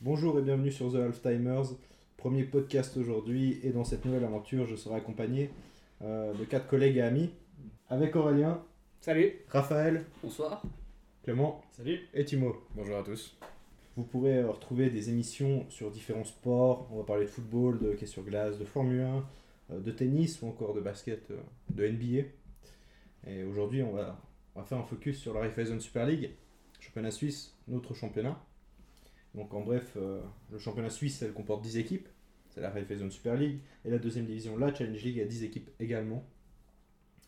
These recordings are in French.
Bonjour et bienvenue sur The Half Timers, premier podcast aujourd'hui et dans cette nouvelle aventure je serai accompagné euh, de quatre collègues et amis avec Aurélien, Salut. Raphaël, Bonsoir. Clément Salut. et Timo. Bonjour à tous. Vous pourrez euh, retrouver des émissions sur différents sports, on va parler de football, de hockey sur glace, de Formule 1, euh, de tennis ou encore de basket, de NBA. Et aujourd'hui on va, on va faire un focus sur la Raiffeisen Super League, championnat suisse, notre championnat. Donc en bref, euh, le championnat suisse, elle comporte 10 équipes. C'est la Raiffeisen Super League. Et la deuxième division, la Challenge League, a 10 équipes également.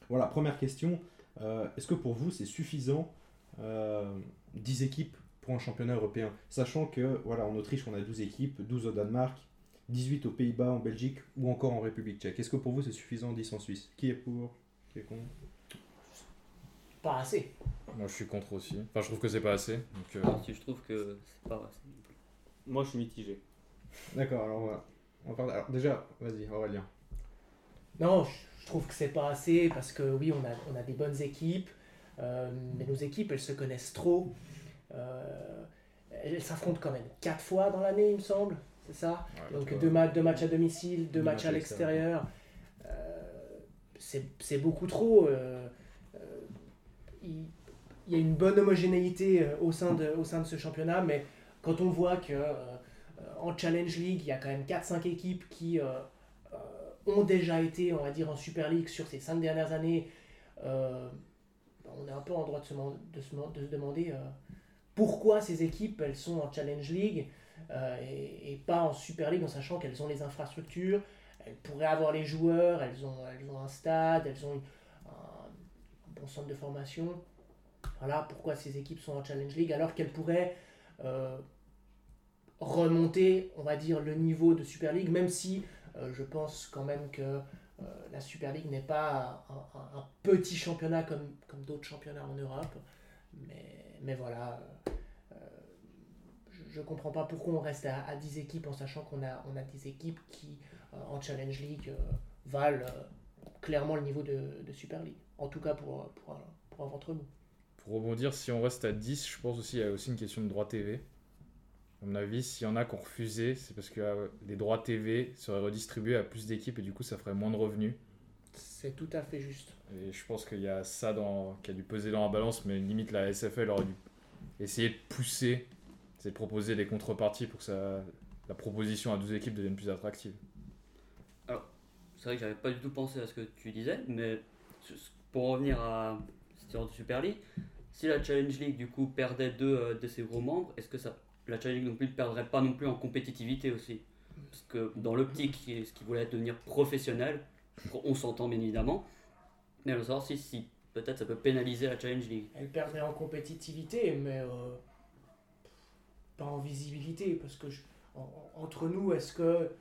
Voilà, première question. Euh, Est-ce que pour vous, c'est suffisant euh, 10 équipes pour un championnat européen? Sachant que, voilà, en Autriche, on a 12 équipes, 12 au Danemark, 18 aux Pays-Bas, en Belgique ou encore en République tchèque. Est-ce que pour vous, c'est suffisant 10 en Suisse? Qui est pour? Qui est contre? Pas assez. Moi je suis contre aussi. Enfin je trouve que c'est pas assez. Donc, euh, je trouve que c'est pas assez. Moi, je suis mitigé. D'accord, alors on va, on va parler- Alors déjà, vas-y, Aurélien. Non, je trouve que c'est pas assez parce que oui, on a, on a des bonnes équipes, euh, mais nos équipes, elles se connaissent trop. Euh, elles s'affrontent quand même quatre fois dans l'année, il me semble, c'est ça? Ouais, Donc deux, ma- deux matchs à domicile, deux, Deux matchs matchs à l'extérieur. Euh, c'est c'est beaucoup trop. Il, y a une bonne homogénéité euh, au sein, de, au sein de ce championnat, mais quand on voit que euh, en Challenge League, il y a quand même 4-5 équipes qui euh, ont déjà été, on va dire, en Super League sur ces 5 dernières années, on est un peu en droit de se, de se, de se demander pourquoi ces équipes elles sont en Challenge League et, pas en Super League en sachant qu'elles ont les infrastructures, elles pourraient avoir les joueurs, elles ont, elles ont un stade, elles ont un, centre de formation. Voilà pourquoi ces équipes sont en Challenge League alors qu'elles pourraient euh, remonter, on va dire, le niveau de Super League, même si euh, je pense quand même que euh, la Super League n'est pas un, petit championnat comme, d'autres championnats en Europe. Mais, mais voilà, je comprends pas pourquoi on reste à, à 10 équipes en sachant qu'on a, on a des équipes qui, en Challenge League, valent clairement le niveau de, de Super League. En tout cas pour, pour, un, pour un ventre mou. Pour rebondir, si on reste à 10, je pense aussi qu'il y a aussi une question de droit TV. À mon avis, s'il y en a qui ont refusé, c'est parce que euh, les droits TV seraient redistribués à plus d'équipes et du coup ça ferait moins de revenus. C'est tout à fait juste. Et je pense qu'il y a ça dans, qui a dû peser dans la balance, mais limite la SFL aurait dû essayer de pousser, c'est de proposer des contreparties pour que ça, la proposition à 12 équipes devienne plus attractive. C'est vrai que j'avais pas du tout pensé à ce que tu disais, mais pour revenir à cette histoire de Super League, si la Challenge League du coup perdait deux euh, de ses gros membres, est-ce que ça, la Challenge League non plus ne perdrait pas non plus en compétitivité aussi? Parce que dans l'optique, ce qui voulait devenir professionnel, on s'entend bien évidemment, mais à savoir si, si peut-être ça peut pénaliser la Challenge League. Elle perdrait en compétitivité, mais euh, pas en visibilité. Parce que entre nous, est-ce que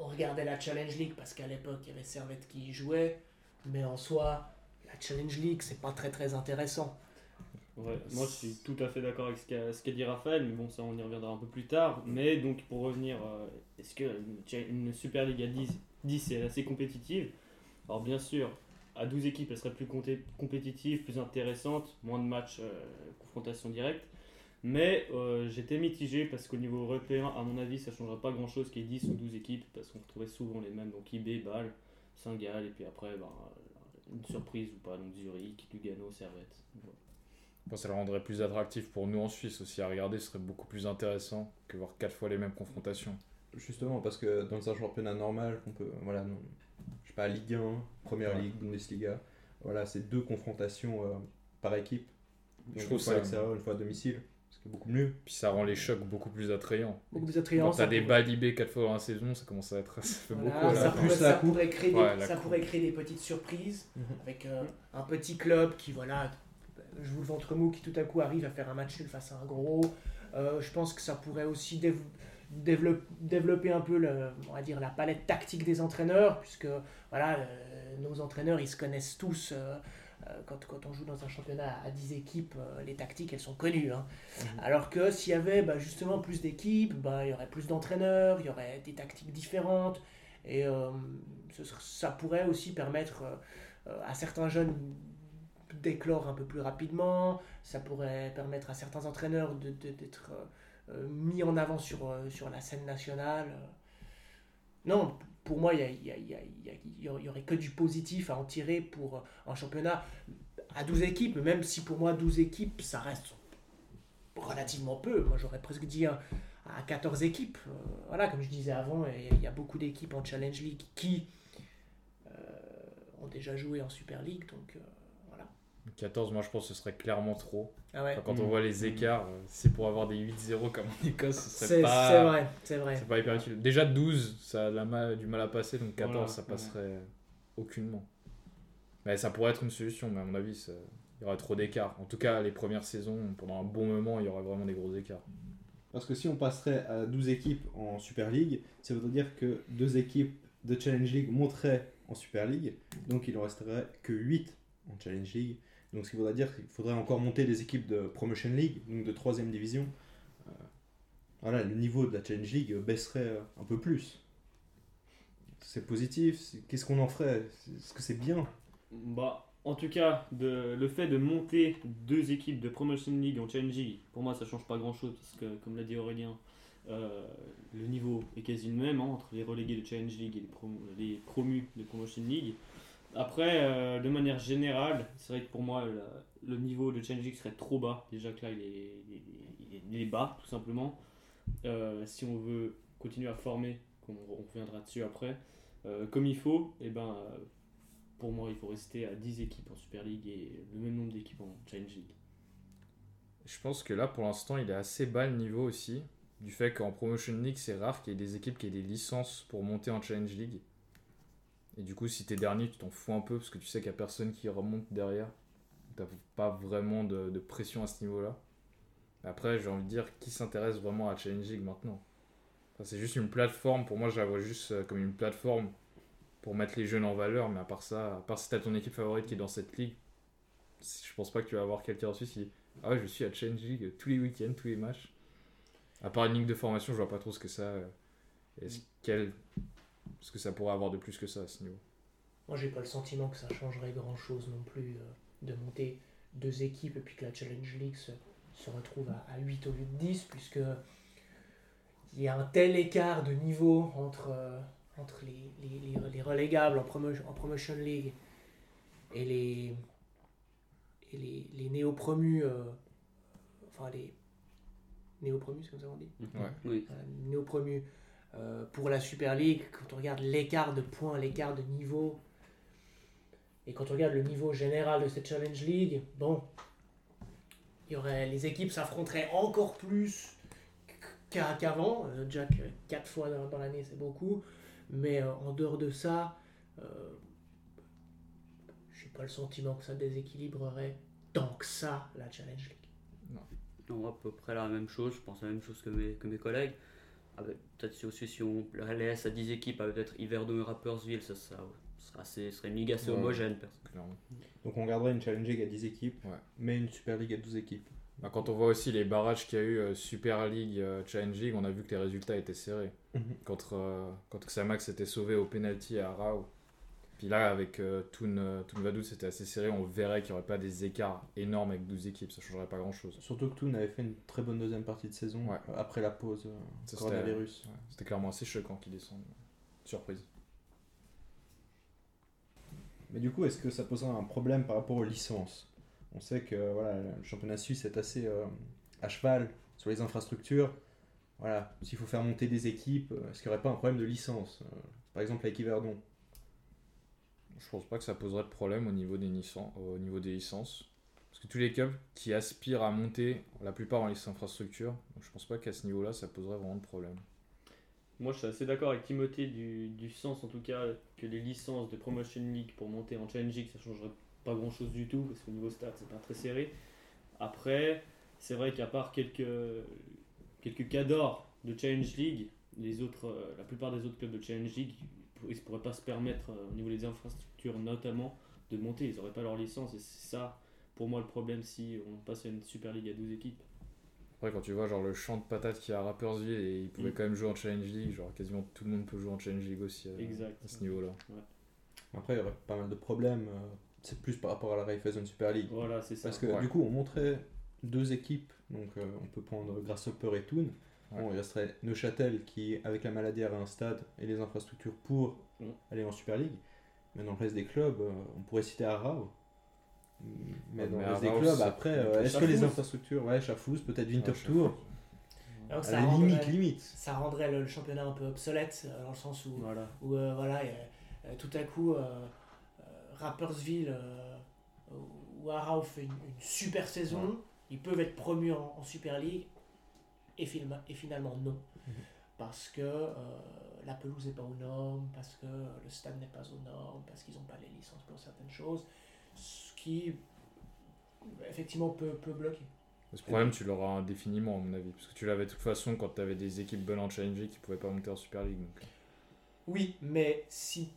on regardait la Challenge League parce qu'à l'époque il y avait Servette qui y jouait, mais en soi, la Challenge League c'est pas très très intéressant. Moi, je suis tout à fait d'accord avec ce qu'a dit Raphaël, mais bon, ça, on y reviendra un peu plus tard. Mais donc, pour revenir, euh, est-ce qu'une une Super League à 10, 10 est assez compétitive? Alors, bien sûr, à 12 équipes, elle serait plus compétitive, plus intéressante, moins de matchs, euh, confrontation directe. Mais euh, j'étais mitigé parce qu'au niveau européen, à mon avis, ça ne changera pas grand-chose qu'il y ait 10 ou 12 équipes, parce qu'on retrouvait souvent les mêmes, donc IB, Bâle, Saint-Gall, et puis après, ben, une surprise ou pas, donc Zurich, Lugano, Servette. Voilà. Bon, ça le rendrait plus attractif pour nous en Suisse aussi à regarder, ce serait beaucoup plus intéressant que voir quatre fois les mêmes confrontations. Justement, parce que dans un championnat normal, on peut, voilà, non, je sais pas, Ligue 1, Première Ouais. Ligue, Bundesliga, voilà, c'est deux confrontations euh, par équipe. Je trouve une fois ça- à l'extérieur, une fois à domicile, ce qui est beaucoup mieux. Puis ça rend les chocs beaucoup plus attrayants. Beaucoup plus attrayant. Quand ça t'as des pourrait- IB quatre fois dans la saison, ça commence à être. Ça fait Voilà, beaucoup ça, là. plus pourrait, la ça pourrait créer des, Ouais, ça pourrait créer des petites surprises Mhm. avec euh, un petit club qui voilà je vous le ventre mou qui tout à coup arrive à faire un match nul face à un gros Euh, je pense que ça pourrait aussi dév- dévelop- développer un peu le, on va dire la palette tactique des entraîneurs puisque voilà euh, nos entraîneurs ils se connaissent tous euh, euh, quand, quand on joue dans un championnat à 10 équipes, euh, les tactiques elles sont connues. hein. Alors que s'il y avait bah, justement plus d'équipes, bah, il y aurait plus d'entraîneurs, il y aurait des tactiques différentes. Et euh, ce ça pourrait aussi permettre euh, euh, à certains jeunes d'éclore un peu plus rapidement. Ça pourrait permettre à certains entraîneurs d'être euh, euh, mis en avant sur, euh, sur la scène nationale. euh. Non, pour moi, il n'y y y y aurait que du positif à en tirer pour euh, un championnat à 12 équipes, même si pour moi 12 équipes, ça reste relativement peu. Moi, j'aurais presque dit à 14 équipes. Euh, voilà, comme je disais avant, il y a- beaucoup d'équipes en Challenge League qui euh, ont déjà joué en Super League, donc voilà. 14, moi je pense que ce serait clairement trop. Ah ouais. Enfin, quand on Mm. voit les écarts, euh, c'est pour avoir des 8-0 comme en Écosse, ce C'est serait c'est pas. vrai, c'est vrai. C'est pas hyper utile. Déjà 12, ça a de la mal- du mal à passer, donc 14, Voilà, ça ouais. passerait aucunement. Mais ça pourrait être une solution, mais à mon avis, ça- il y aurait trop d'écarts. En tout cas, les premières saisons, pendant un bon moment, il y aurait vraiment des gros écarts. Parce que si on passerait à 12 équipes en Super League, ça voudrait dire que deux équipes de Challenge League monteraient en Super League, donc il en resterait que 8 en Challenge League. Donc ce qui voudrait dire qu'il faudrait encore monter des équipes de Promotion League, donc de 3 division. Euh, voilà, le niveau de la Challenge League baisserait euh, un peu plus. C'est positif, qu'est-ce qu'on en ferait? Est-ce que c'est bien? Bah, en tout cas, de, le fait de monter deux équipes de Promotion League en Challenge League, pour moi, ça change pas grand-chose parce que, comme l'a dit Aurélien, euh, le niveau est quasi le même hein, entre les relégués de Challenge League et les, les promus de Promotion League. Après, euh, de manière générale, c'est vrai que pour moi, le niveau de Challenge League serait trop bas. Déjà que là, il est, bas, tout simplement. Euh, si on veut continuer à former, comme on, on reviendra dessus après, euh, comme il faut, et ben, euh, pour moi, il faut rester à 10 équipes en Super League et le même nombre d'équipes en Challenge League. Je pense que là, pour l'instant, il est assez bas le niveau aussi. Du fait qu'en Promotion League, c'est rare qu'il y ait des équipes qui aient des licences pour monter en Challenge League. Et du coup, si t'es dernier, tu t'en fous un peu parce que tu sais qu'il n'y a personne qui remonte derrière. T'as pas vraiment de, pression à ce niveau-là. Après, j'ai envie de dire, qui s'intéresse vraiment à Challenge League maintenant? C'est juste une plateforme. Pour moi, je la vois juste euh, comme une plateforme pour mettre les jeunes en valeur. Mais à part ça, à part si t'as ton équipe favorite qui est dans cette ligue, je pense pas que tu vas avoir quelqu'un ensuite qui Ah ouais, je suis à Challenge League tous les week-ends, tous les matchs. À part une ligue de formation, je vois pas trop ce que ça. euh, Est-ce qu'elle. Ce que ça pourrait avoir de plus que ça à ce niveau. Moi, j'ai pas le sentiment que ça changerait grand chose non plus euh, de monter deux équipes et puis que la Challenge League se, se retrouve à, à 8 au lieu de 10, puisque il y a un tel écart de niveau entre, euh, entre les, les, les, les relégables en, promo- en Promotion League et les, et les, les néo-promus, euh, enfin les néo-promus, c'est comme ça qu'on dit Ouais. Oui. euh, néo-promu euh, pour la Super League, quand on regarde l'écart de points, l'écart de niveau, et quand on regarde le niveau général de cette Challenge League, bon, y aurait, les équipes s'affronteraient encore plus qu'a- qu'avant. Euh, que 4 fois dans, l'année, c'est beaucoup. Mais euh, en dehors de ça, euh, j'ai pas le sentiment que ça déséquilibrerait tant que ça la Challenge League. Non, à peu près la même chose, je pense la même chose que mes collègues. Avec- Peut-être si aussi si on le laisse à 10 équipes, avec peut-être Yverdon et Rappersville, ça, ça serait, assez, serait une ligue assez Ouais. homogène. clairement. Donc on garderait une Challenge League à 10 équipes, Ouais. mais une Super League à 12 équipes. Bah, quand on voit aussi les barrages qu'il y a eu euh, Super League, euh, Challenge League, on a vu que les résultats étaient serrés. Contre, euh, quand Xamax s'était sauvé au penalty à Rao. Puis là, avec euh, Toon, euh, Toon Vaduz, c'était assez serré. On verrait qu'il n'y aurait pas des écarts énormes avec 12 équipes. Ça changerait pas grand chose. Surtout que Toon avait fait une très bonne deuxième partie de saison Ouais. euh, après la pause euh, c'était- coronavirus. Ouais, C'était clairement assez choquant qu'ils descendent. Surprise. Mais du coup, est-ce que ça poserait un problème par rapport aux licences? On sait que voilà, le championnat suisse est assez euh, à cheval sur les infrastructures. Voilà, s'il faut faire monter des équipes, est-ce qu'il n'y aurait pas un problème de licence Euh, Par exemple avec Yverdon? Je pense pas que ça poserait de problème au niveau des, licences. Parce que tous les clubs qui aspirent à monter, la plupart ont les infrastructures. Donc je pense pas qu'à ce niveau-là, ça poserait vraiment de problème. Moi, je suis assez d'accord avec Timothée du, sens, en tout cas, que les licences de Promotion League pour monter en Challenge League, ça changerait pas grand chose du tout, parce qu'au niveau stats, c'est pas très serré. Après, c'est vrai qu'à part quelques, quelques cas d'or de Challenge League, euh, la plupart des autres clubs de Challenge League, ils ne pourraient pas se permettre, euh, au niveau des infrastructures notamment, de monter. Ils n'auraient pas leur licence, et c'est ça, pour moi, le problème si on passe à une Super League à 12 équipes. Après, quand tu vois genre le champ de patates qu'il y a à Rappersville et ils pouvaient Mm. quand même jouer en Challenge League, genre quasiment tout le monde peut jouer en Challenge League aussi euh, Exact. à ce niveau-là. Après, il y aurait pas mal de problèmes. euh, c'est plus par rapport à la Raiffeisen Super League. Voilà, c'est ça. Parce que Ouais. du coup, on montrait deux équipes Donc euh, on peut prendre Grasshopper et Toon. Ouais. Bon, il resterait Neuchâtel qui, avec la maladie, a un stade et les infrastructures pour Mm. aller en Super League. Mais dans le reste des clubs, euh, on pourrait citer Arao. Mais Ouais, dans mais le reste des clubs, après, euh, est-ce que les infrastructures, ouais, Chafouz, peut-être Winterthur, Alors ça rendrait, limite, limite. ça rendrait le, le championnat un peu obsolète, euh, dans le sens où, Voilà. où euh, voilà, euh, euh, tout à coup, euh, euh, Rappersville euh, ou Arau fait une, une super saison, ils peuvent être promus en, en Super League, et, finalement non. Mhm. Parce que euh, la pelouse n'est pas aux normes, parce que le stade n'est pas aux normes, parce qu'ils n'ont pas les licences pour certaines choses, ce qui effectivement peut, peut bloquer. Ce problème, tu l'auras indéfiniment, à mon avis. Parce que tu l'avais de toute façon quand tu avais des équipes bonnes en Challenge qui pouvaient pas monter en Super League. donc. Oui, mais si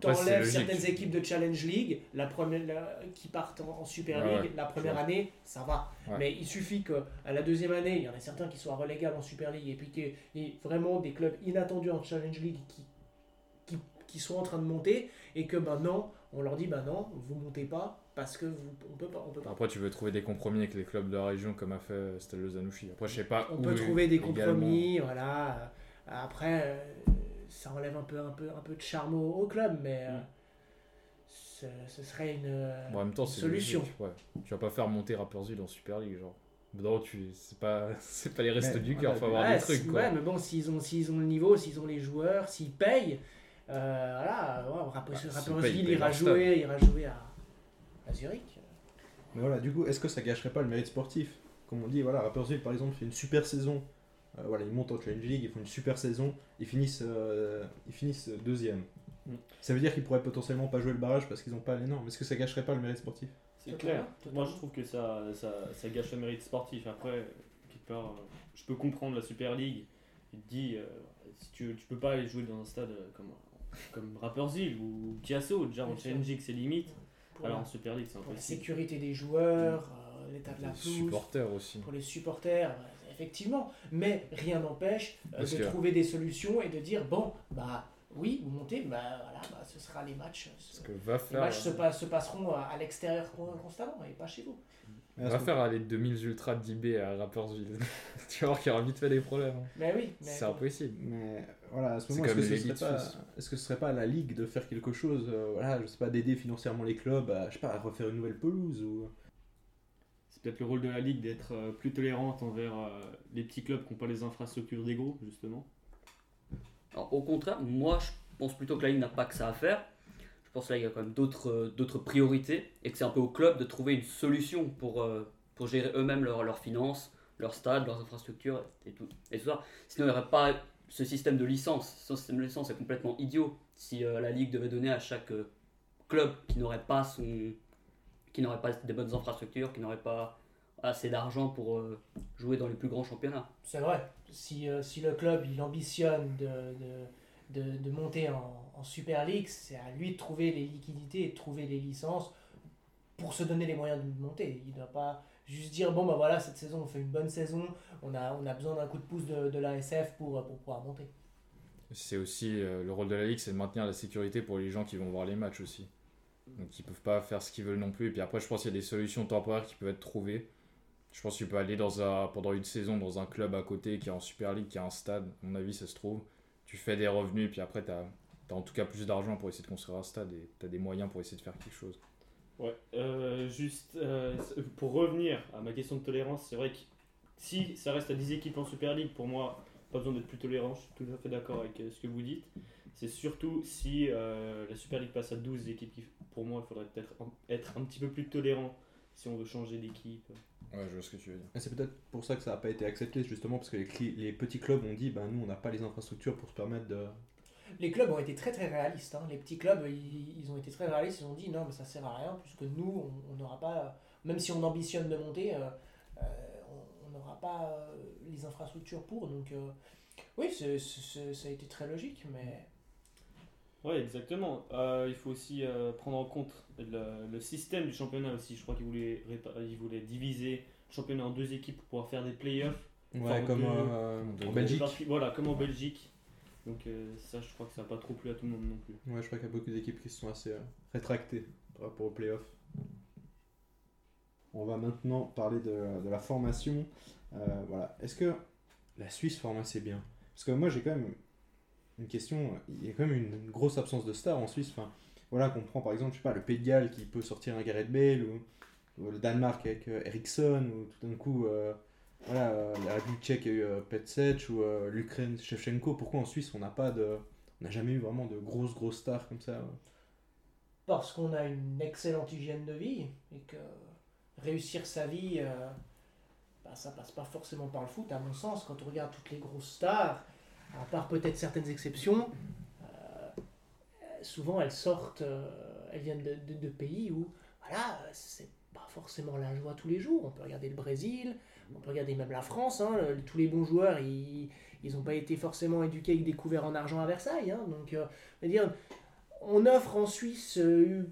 t'enlèves certaines équipes de Challenge League, la première, la- qui partent en, en Super League, ouais, la première année, ça va. Ouais. Mais il suffit qu'à la deuxième année, il y en a certains qui soient relégables en Super League et puis qu'il y ait vraiment des clubs inattendus en Challenge League qui, qui, qui sont en train de monter et que maintenant on leur dit bah non, vous montez pas parce que vous, on peut pas. On peut, pas. Après, tu veux trouver des compromis avec les clubs de la région comme a fait Stade Zanouchi. Après, je sais pas. On où peut trouver des également- compromis, voilà. Après, euh, ça enlève un peu, un peu, un peu de charme au, au club, mais euh, Mm. ce, ce serait une, euh, Bon, en même temps, une c'est solution. logique, ouais. Tu vas pas faire monter Rapperswil en Super League, genre. Non, tu... c'est pas... c'est pas les restes Mais, du cœur, voilà, faut avoir Ouais, des trucs, quoi. ouais, mais bon, s'ils ont, s'ils ont le niveau, s'ils ont les joueurs, s'ils payent, euh, voilà, ouais, Bah, Rapperswil ira jouer, ira jouer à, à Zurich. Mais voilà, du coup, est-ce que ça gâcherait pas le mérite sportif? Comme on dit, voilà, Rapperswil par exemple fait une super saison. Euh, voilà, ils montent en Challenge League, ils font une super saison, ils finissent, euh, ils finissent deuxième. Mm. Ça veut dire qu'ils pourraient potentiellement pas jouer le barrage parce qu'ils n'ont pas les normes. Est-ce que ça gâcherait pas le mérite sportif? C'est clair. totalement. Moi, je trouve que ça, ça, ça gâche le mérite sportif. Après, quelque part, euh, je peux comprendre la Super League. Il te dit, euh, si tu, tu peux pas aller jouer dans un stade euh, comme, comme Rapperswil ou Chiasso, déjà en. Challenge League, c'est limite. Pour, Alors la, en Super League, c'est pour la impossible. sécurité des joueurs, euh, l'état de la Les pelouse, supporters aussi. pour les supporters, effectivement. Mais rien n'empêche euh, de que- trouver des solutions et de dire bon, bah oui, vous montez, bah voilà, bah, ce sera les matchs. Parce ce- que va les faire, matchs se, pa- se passeront à, à l'extérieur con- constamment et pas chez vous. À va faire aller 2000 ultras d'IB à Rapperswil. tu vas voir qu'il y aura vite fait des problèmes. hein. Mais oui, mais C'est impossible. Mais voilà, à ce moment, est-ce que, ce serait pas, est-ce que ce serait pas à la ligue de faire quelque chose, euh, voilà, je sais pas, d'aider financièrement les clubs, à, je sais pas, à refaire une nouvelle pelouse ou peut-être le rôle de la Ligue d'être euh, plus tolérante envers euh, les petits clubs qui n'ont pas les infrastructures des gros, justement. Alors, au contraire, moi je pense plutôt que la Ligue n'a pas que ça à faire. Je pense que là il y a quand même d'autres euh, priorités et que c'est un peu au club de trouver une solution pour, pour gérer eux-mêmes leurs leurs finances, leurs stades, leurs infrastructures et tout, et tout ça. Sinon il n'y aurait pas ce système de licence. Ce système de licence est complètement idiot. Si la Ligue devait donner à chaque club qui n'aurait pas, son, qui n'aurait pas des bonnes infrastructures, qui n'aurait pas assez d'argent pour euh, jouer dans les plus grands championnats. c'est vrai. Si, euh, si le club il ambitionne de, de, de, de monter en, en Super League, c'est à lui de trouver les liquidités et de trouver les licences pour se donner les moyens de monter. Il ne doit pas juste dire bon bah voilà cette saison on fait une bonne saison, on a, on a besoin d'un coup de pouce de, de l'ASF pour, pour pouvoir monter. C'est aussi euh, le rôle de la ligue, c'est de maintenir la sécurité pour les gens qui vont voir les matchs aussi. Donc ils peuvent pas faire ce qu'ils veulent non plus. Et puis après, je pense qu'il y a des solutions temporaires qui peuvent être trouvées. Je pense que tu peux aller dans un, pendant une saison dans un club à côté qui est en Super League, qui a un stade. À mon avis, ça se trouve. Tu fais des revenus, et puis après, tu as, en tout cas plus d'argent pour essayer de construire un stade et tu as des moyens pour essayer de faire quelque chose. Ouais, euh, juste euh, pour revenir à ma question de tolérance, c'est vrai que si ça reste à 10 équipes en Super League, pour moi, pas besoin d'être plus tolérant, je suis tout à fait d'accord avec euh, ce que vous dites. C'est surtout si la Super League passe à 12 équipes, qui- pour moi, il faudrait peut-être être un petit peu plus tolérant si on veut changer d'équipe. Ouais, je vois ce que tu veux dire. Et c'est peut-être pour ça que ça n'a pas été accepté, justement, parce que les, les petits clubs ont dit, ben nous on n'a pas les infrastructures pour se permettre de... Les clubs ont été très très réalistes. hein. Les petits clubs, ils, ils ont été très réalistes. Ils ont dit non, mais ça sert à rien, puisque nous, on- n'aura pas, même si on ambitionne de monter, euh, euh, on- n'aura pas euh, les infrastructures pour. Donc, euh, oui, ça a été très logique, mais Ouais, exactement. Euh, il faut aussi euh, prendre en compte le, le système du championnat aussi. Je crois qu'il voulait, répa- il voulait diviser le championnat en deux équipes pour pouvoir faire des playoffs. Ouais, Enfin, comme euh, en Belgique. Voilà, comme en Belgique. Donc euh, ça, je crois que ça n'a pas trop plu à tout le monde non plus. Ouais, je crois qu'il y a beaucoup d'équipes qui se sont assez euh, rétractées par rapport aux playoffs. On va maintenant parler de, de la formation. Euh, voilà. Est-ce que la Suisse forme assez bien? Parce que moi, j'ai quand même une question. Il y a quand même une, grosse absence de stars en Suisse. Enfin, voilà, qu'on prend par exemple, je sais pas, le Pays de Galles qui peut sortir un Gareth Bale ou, ou le Danemark avec euh, Ericsson ou tout d'un coup. euh, voilà, euh, la République tchèque a eu euh, Petsec ou l'Ukraine Shevchenko. Pourquoi en Suisse on n'a pas de, on n'a jamais eu vraiment de grosses grosses stars comme ça Parce qu'on a une excellente hygiène de vie et que réussir sa vie, bah, ça passe pas forcément par le foot, à mon sens. Quand on regarde toutes les grosses stars, à part peut-être certaines exceptions, euh, souvent elles sortent, euh, elles viennent de, pays où, voilà, c'est pas forcément la joie tous les jours. On peut regarder le Brésil, on peut regarder même la France. hein, tous les bons joueurs, ils n'ont pas été forcément éduqués avec des couverts en argent à Versailles. hein. donc, euh, je veux dire, on offre en Suisse euh,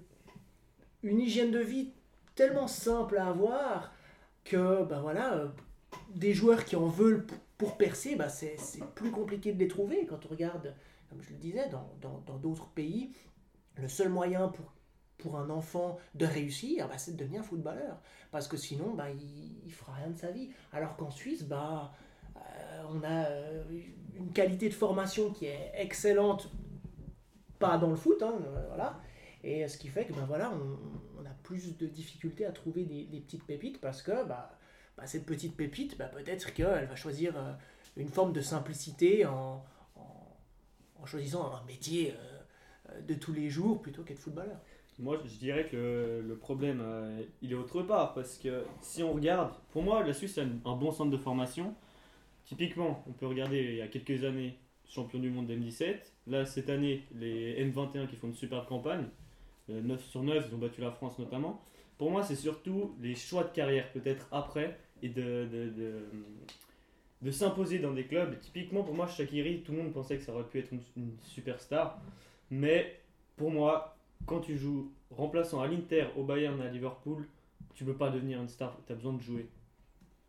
une hygiène de vie tellement simple à avoir que ben voilà, euh, des joueurs qui en veulent pour percer, bah c'est plus compliqué de les trouver. Quand on regarde, comme je le disais, dans d'autres pays, le seul moyen pour, pour un enfant de réussir, bah, c'est de devenir footballeur. Parce que sinon, bah, il, il fera rien de sa vie. Alors qu'en Suisse, bah, euh, on a euh, une qualité de formation qui est excellente, pas dans le foot, hein, euh, voilà. Et ce qui fait que ben voilà, on, on a plus de difficultés à trouver des, des petites pépites parce que bah, bah, cette petite pépite, bah, peut-être qu'elle va choisir euh, une forme de simplicité en, en, choisissant un métier euh, euh, de tous les jours plutôt qu'être footballeur. Moi, je dirais que le, problème, il est autre part. Parce que si on regarde, pour moi, la Suisse a un bon centre de formation. Typiquement, on peut regarder il y a quelques années, champion du monde M17. Là, cette année, les M21 qui font une super campagne. Euh, 9 sur 9, ils ont battu la France notamment. Pour moi, c'est surtout les choix de carrière, peut-être après, et de, de, de, de s'imposer dans des clubs. Typiquement, pour moi, Shakiri, tout le monde pensait que ça aurait pu être une, une superstar. Mais pour moi, quand tu joues remplaçant à l'Inter, au Bayern, à Liverpool, tu peux pas devenir une star, tu as besoin de jouer.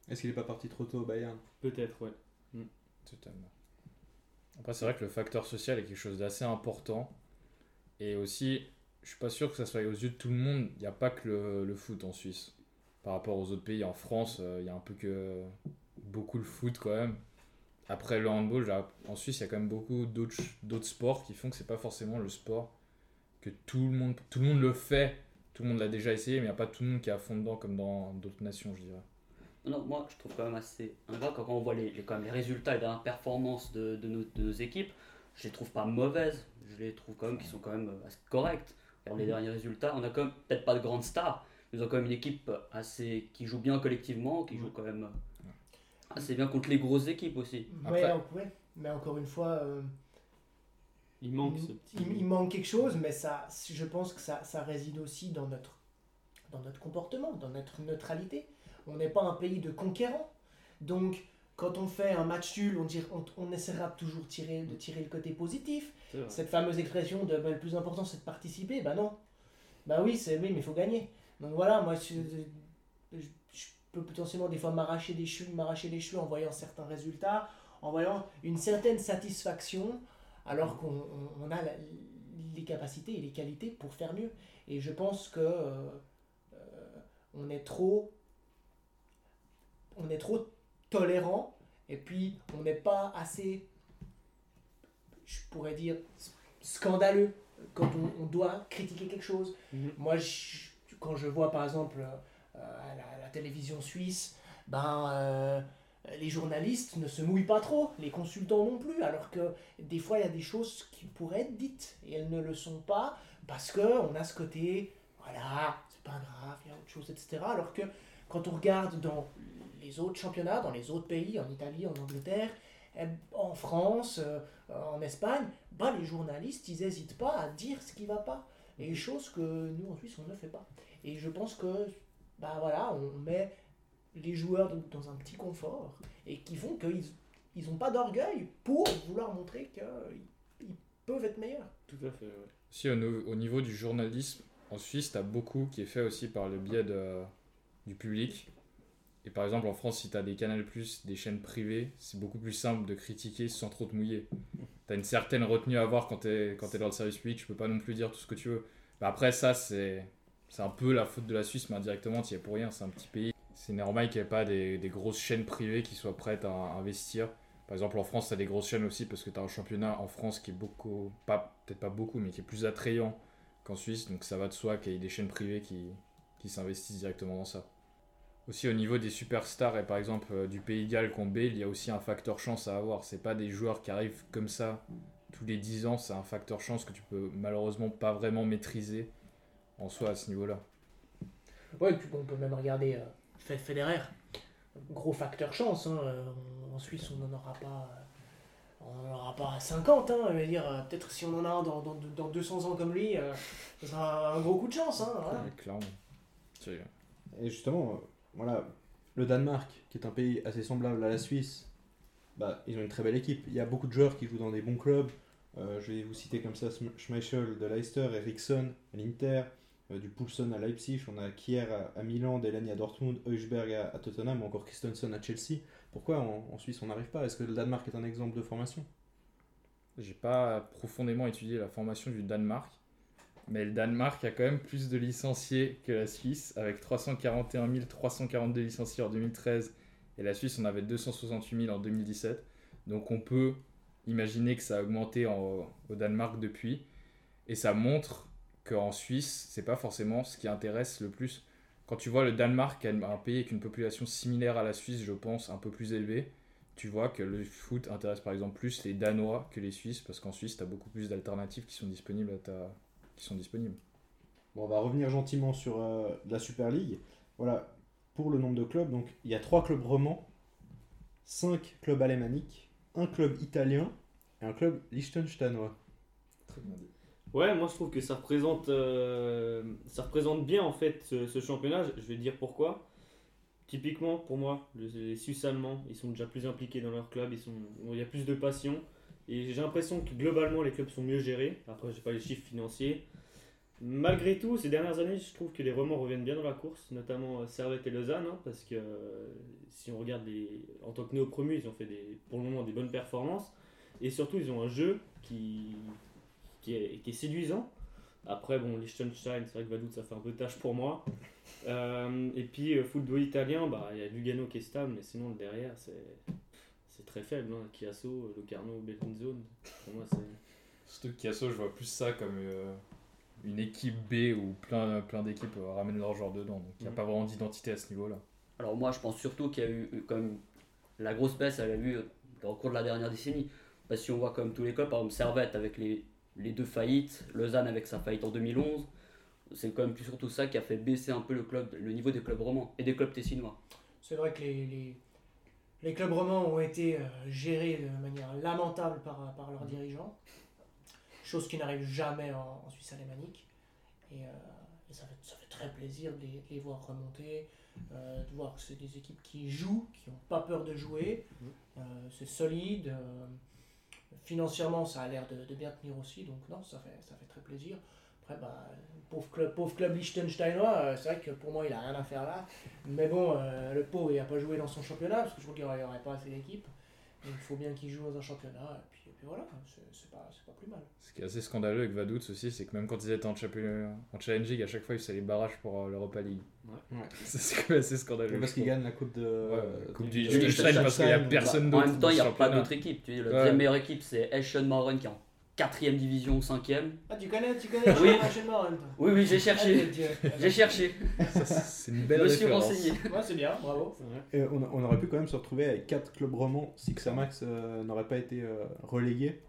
Est-ce qu'il est pas parti trop tôt au Bayern? Peut-être, ouais. Totalement. Après, c'est vrai que le facteur social est quelque chose d'assez important. Et aussi, je suis pas sûr que ça soit aux yeux de tout le monde. Il n'y a pas que le, le foot en Suisse. Par rapport aux autres pays, en France, euh, il y a un peu que beaucoup le foot quand même. Après le handball, en Suisse, il y a quand même beaucoup d'autres sports qui font que c'est pas forcément le sport que tout le monde, tout le monde le fait. Tout le monde l'a déjà essayé, mais il n'y a pas tout le monde qui est à fond dedans comme dans d'autres nations, je dirais. Non, moi je trouve quand même assez ingrat quand on voit les, les- quand même les résultats et les dernières performances de, de nos, de nos équipes. Je les trouve pas mauvaises, je les trouve quand même qui sont quand même euh, assez correctes. Les derniers résultats, on a quand même peut-être pas de grandes stars, ils ont quand même une équipe assez qui joue bien collectivement, qui joue quand même assez bien contre les grosses équipes aussi. Après- Ouais, ouais. mais encore une fois, euh, Il manque ce petit. il- il manque quelque chose, mais ça, je pense que ça, ça réside aussi dans notre, dans notre comportement, dans notre neutralité. On n'est pas un pays de conquérants. Donc, quand on fait un match nul, on, dir- on, on essaiera toujours tirer, de tirer le côté positif. Cette fameuse expression de bah, le plus important c'est de participer, bah non. Bah oui, c'est oui, mais il faut gagner. Donc voilà, moi je, je- je peux potentiellement des fois m'arracher les cheveux, m'arracher les cheveux en voyant certains résultats, en voyant une certaine satisfaction, alors qu'on on- on a la- les capacités et les qualités pour faire mieux. Et je pense que euh, euh, on est trop, on est trop tolérant, et puis on n'est pas assez je pourrais dire, scandaleux quand on, on doit critiquer quelque chose. Mhm. Moi, je- quand je vois par exemple euh, la, télévision suisse, ben, euh, les journalistes ne se mouillent pas trop, les consultants non plus, alors que des fois il y a des choses qui pourraient être dites et elles ne le sont pas parce qu'on a ce côté, voilà, c'est pas grave, il y a autre chose, etc. Alors que quand on regarde dans les autres championnats, dans les autres pays, en Italie, en Angleterre, eh, en France, euh, en Espagne, bah, les journalistes, ils n'hésitent pas à dire ce qui va pas. Et chose que nous, en Suisse, on ne fait pas. Et je pense que, bah voilà, on met les joueurs dans, un petit confort et qui font qu'ils ils n'ont pas d'orgueil pour vouloir montrer qu'ils ils peuvent être meilleurs. Tout à fait, ouais. Si au niveau du journalisme, en Suisse, tu as beaucoup qui est fait aussi par le biais de, du public. Et par exemple, en France, si tu as des Canal+, des chaînes privées, c'est beaucoup plus simple de critiquer sans trop te mouiller. Tu as une certaine retenue à avoir quand tu es, dans le service public, tu peux pas non plus dire tout ce que tu veux. Après, ça, c'est un peu la faute de la Suisse, mais indirectement, tu es pour rien, c'est un petit pays. C'est normal qu'il n'y ait pas des, grosses chaînes privées qui soient prêtes à investir. Par exemple, en France, tu as des grosses chaînes aussi parce que tu as un championnat en France qui est beaucoup, peut-être pas beaucoup, mais qui est plus attrayant qu'en Suisse. Donc ça va de soi qu'il y ait des chaînes privées qui, qui s'investissent directement dans ça. Aussi au niveau des superstars et par exemple euh, du Pays Galles qu'on B, il y a aussi un facteur chance à avoir. C'est pas des joueurs qui arrivent comme ça tous les 10 ans, c'est un facteur chance que tu peux malheureusement pas vraiment maîtriser en soi à ce niveau-là. Ouais, et puis bon, on peut même regarder euh, Fe- Federer. Gros facteur chance. hein, euh, En Suisse, on n'en aura pas. euh, On n'en aura pas 50, hein, je veux dire, peut-être si on en a un dans, dans, dans 200 ans comme lui, euh, ce sera un gros coup de chance. Hein, voilà. Ouais, clairement. Et justement, voilà, le Danemark, qui est un pays assez semblable à la Suisse, bah, ils ont une très belle équipe. Il y a beaucoup de joueurs qui jouent dans des bons clubs. Euh, je vais vous citer comme ça Schm- Schmeichel de Leicester, Eriksson à l'Inter, euh, du Poulsen à Leipzig, on a Kier à, Milan, Delaney à Dortmund, Heusberg à, à Tottenham, ou encore Christensen à Chelsea. Pourquoi en, en Suisse on n'arrive pas? Est-ce que le Danemark est un exemple de formation? J'ai pas profondément étudié la formation du Danemark, mais le Danemark a quand même plus de licenciés que la Suisse, avec 341 342 licenciés en 2013, et la Suisse en avait 268 000 en 2017. Donc on peut imaginer que ça a augmenté en- au Danemark depuis, et ça montre qu'en Suisse, c'est pas forcément ce qui intéresse le plus. Quand tu vois le Danemark, un pays avec une population similaire à la Suisse, je pense, un peu plus élevée, tu vois que le foot intéresse par exemple plus les Danois que les Suisses, parce qu'en Suisse, tu as beaucoup plus d'alternatives qui sont disponibles à ta... qui sont disponibles. Bon, on va revenir gentiment sur euh, la Super League. Voilà, pour le nombre de clubs, donc il y a 3 clubs romans, 5 clubs alémaniques, un club italien et un club liechtensteinois. Très bien dit. Ouais, moi je trouve que ça représente, euh, ça représente bien en fait ce, ce championnat. Je vais dire pourquoi. Typiquement pour moi, le- les Suisses allemands, ils sont déjà plus impliqués dans leur club, ils sont, il y a plus de passion. Et j'ai l'impression que globalement les clubs sont mieux gérés. Après, j'ai pas les chiffres financiers. Malgré tout, ces dernières années, je trouve que les Romans reviennent bien dans la course, notamment euh, Servette et Lausanne, hein, parce que euh, si on regarde les, en tant que néo-promus, ils ont fait des, pour le moment des bonnes performances. Et surtout, ils ont un jeu qui, qui, est, séduisant. Après, bon, Liechtenstein, c'est vrai que Vaduz, ça fait un peu tâche pour moi. Euh, et puis, euh, football italien, bah, il y a Lugano qui est stable, mais sinon, derrière, c'est, c'est très faible. Hein. Chiasso, Locarno, Bellinzone, pour moi, c'est... Surtout que Chiasso, je vois plus ça comme euh, une équipe B où plein, plein d'équipes euh, ramènent leur joueur dedans. Donc il n'y a Mhm. pas vraiment d'identité à ce niveau-là. Alors moi, je pense surtout qu'il y a eu euh, comme la grosse baisse, elle a eu au cours de la dernière décennie. Parce que si on voit comme tous les clubs, par exemple Servette avec les, les deux faillites, Lausanne avec sa faillite en 2011, c'est quand même plus surtout ça qui a fait baisser un peu le, club, le niveau des clubs romans et des clubs tessinois. C'est vrai que les, les, les clubs romans ont été euh, gérés de manière lamentable par, par leurs dirigeants, chose qui n'arrive jamais en, en Suisse alémanique. Et, euh, et ça, fait, ça fait très plaisir de les, de les voir remonter, euh, de voir que c'est des équipes qui jouent, qui n'ont pas peur de jouer. Euh, c'est solide. euh, financièrement, ça a l'air de, de bien tenir aussi, donc non, ça fait, ça fait très plaisir. Après, bah, pauvre club, pauvre club Liechtensteinois, euh, c'est vrai que pour moi, il a rien à faire là. Mais bon, euh, le pauvre, il n'a pas joué dans son championnat, parce que je vous le dis, il n'y aurait pas assez d'équipes. Donc, Il faut bien qu'il joue dans un championnat, et puis, et puis voilà, c'est pas, c'est pas plus mal. Ce qui est assez scandaleux avec Vaduz aussi, c'est que même quand ils étaient en, champion- en Challenge League, à chaque fois ils faisaient les barrages pour euh, l'Europa League. Ouais. Ouais. C'est quand même assez scandaleux. Parce qu'ils trouve. gagnent la Coupe de. Ouais, Coupe du Liechtenstein parce qu'il y a personne en d'autre même temps, il n'y a pas d'autre équipe. Tu dis, la deuxième meilleure équipe, c'est Eschen Maren qui est en 4ème division, 5ème. Ah, tu connais, tu connais Oui. Oui, oui, j'ai cherché. J'ai cherché. C'est une Je belle me suis référence. renseigné. Ouais, c'est bien, bravo. Et on, on aurait pu quand même se retrouver avec 4 clubs romans si Xamax euh, n'aurait pas été euh, relégué.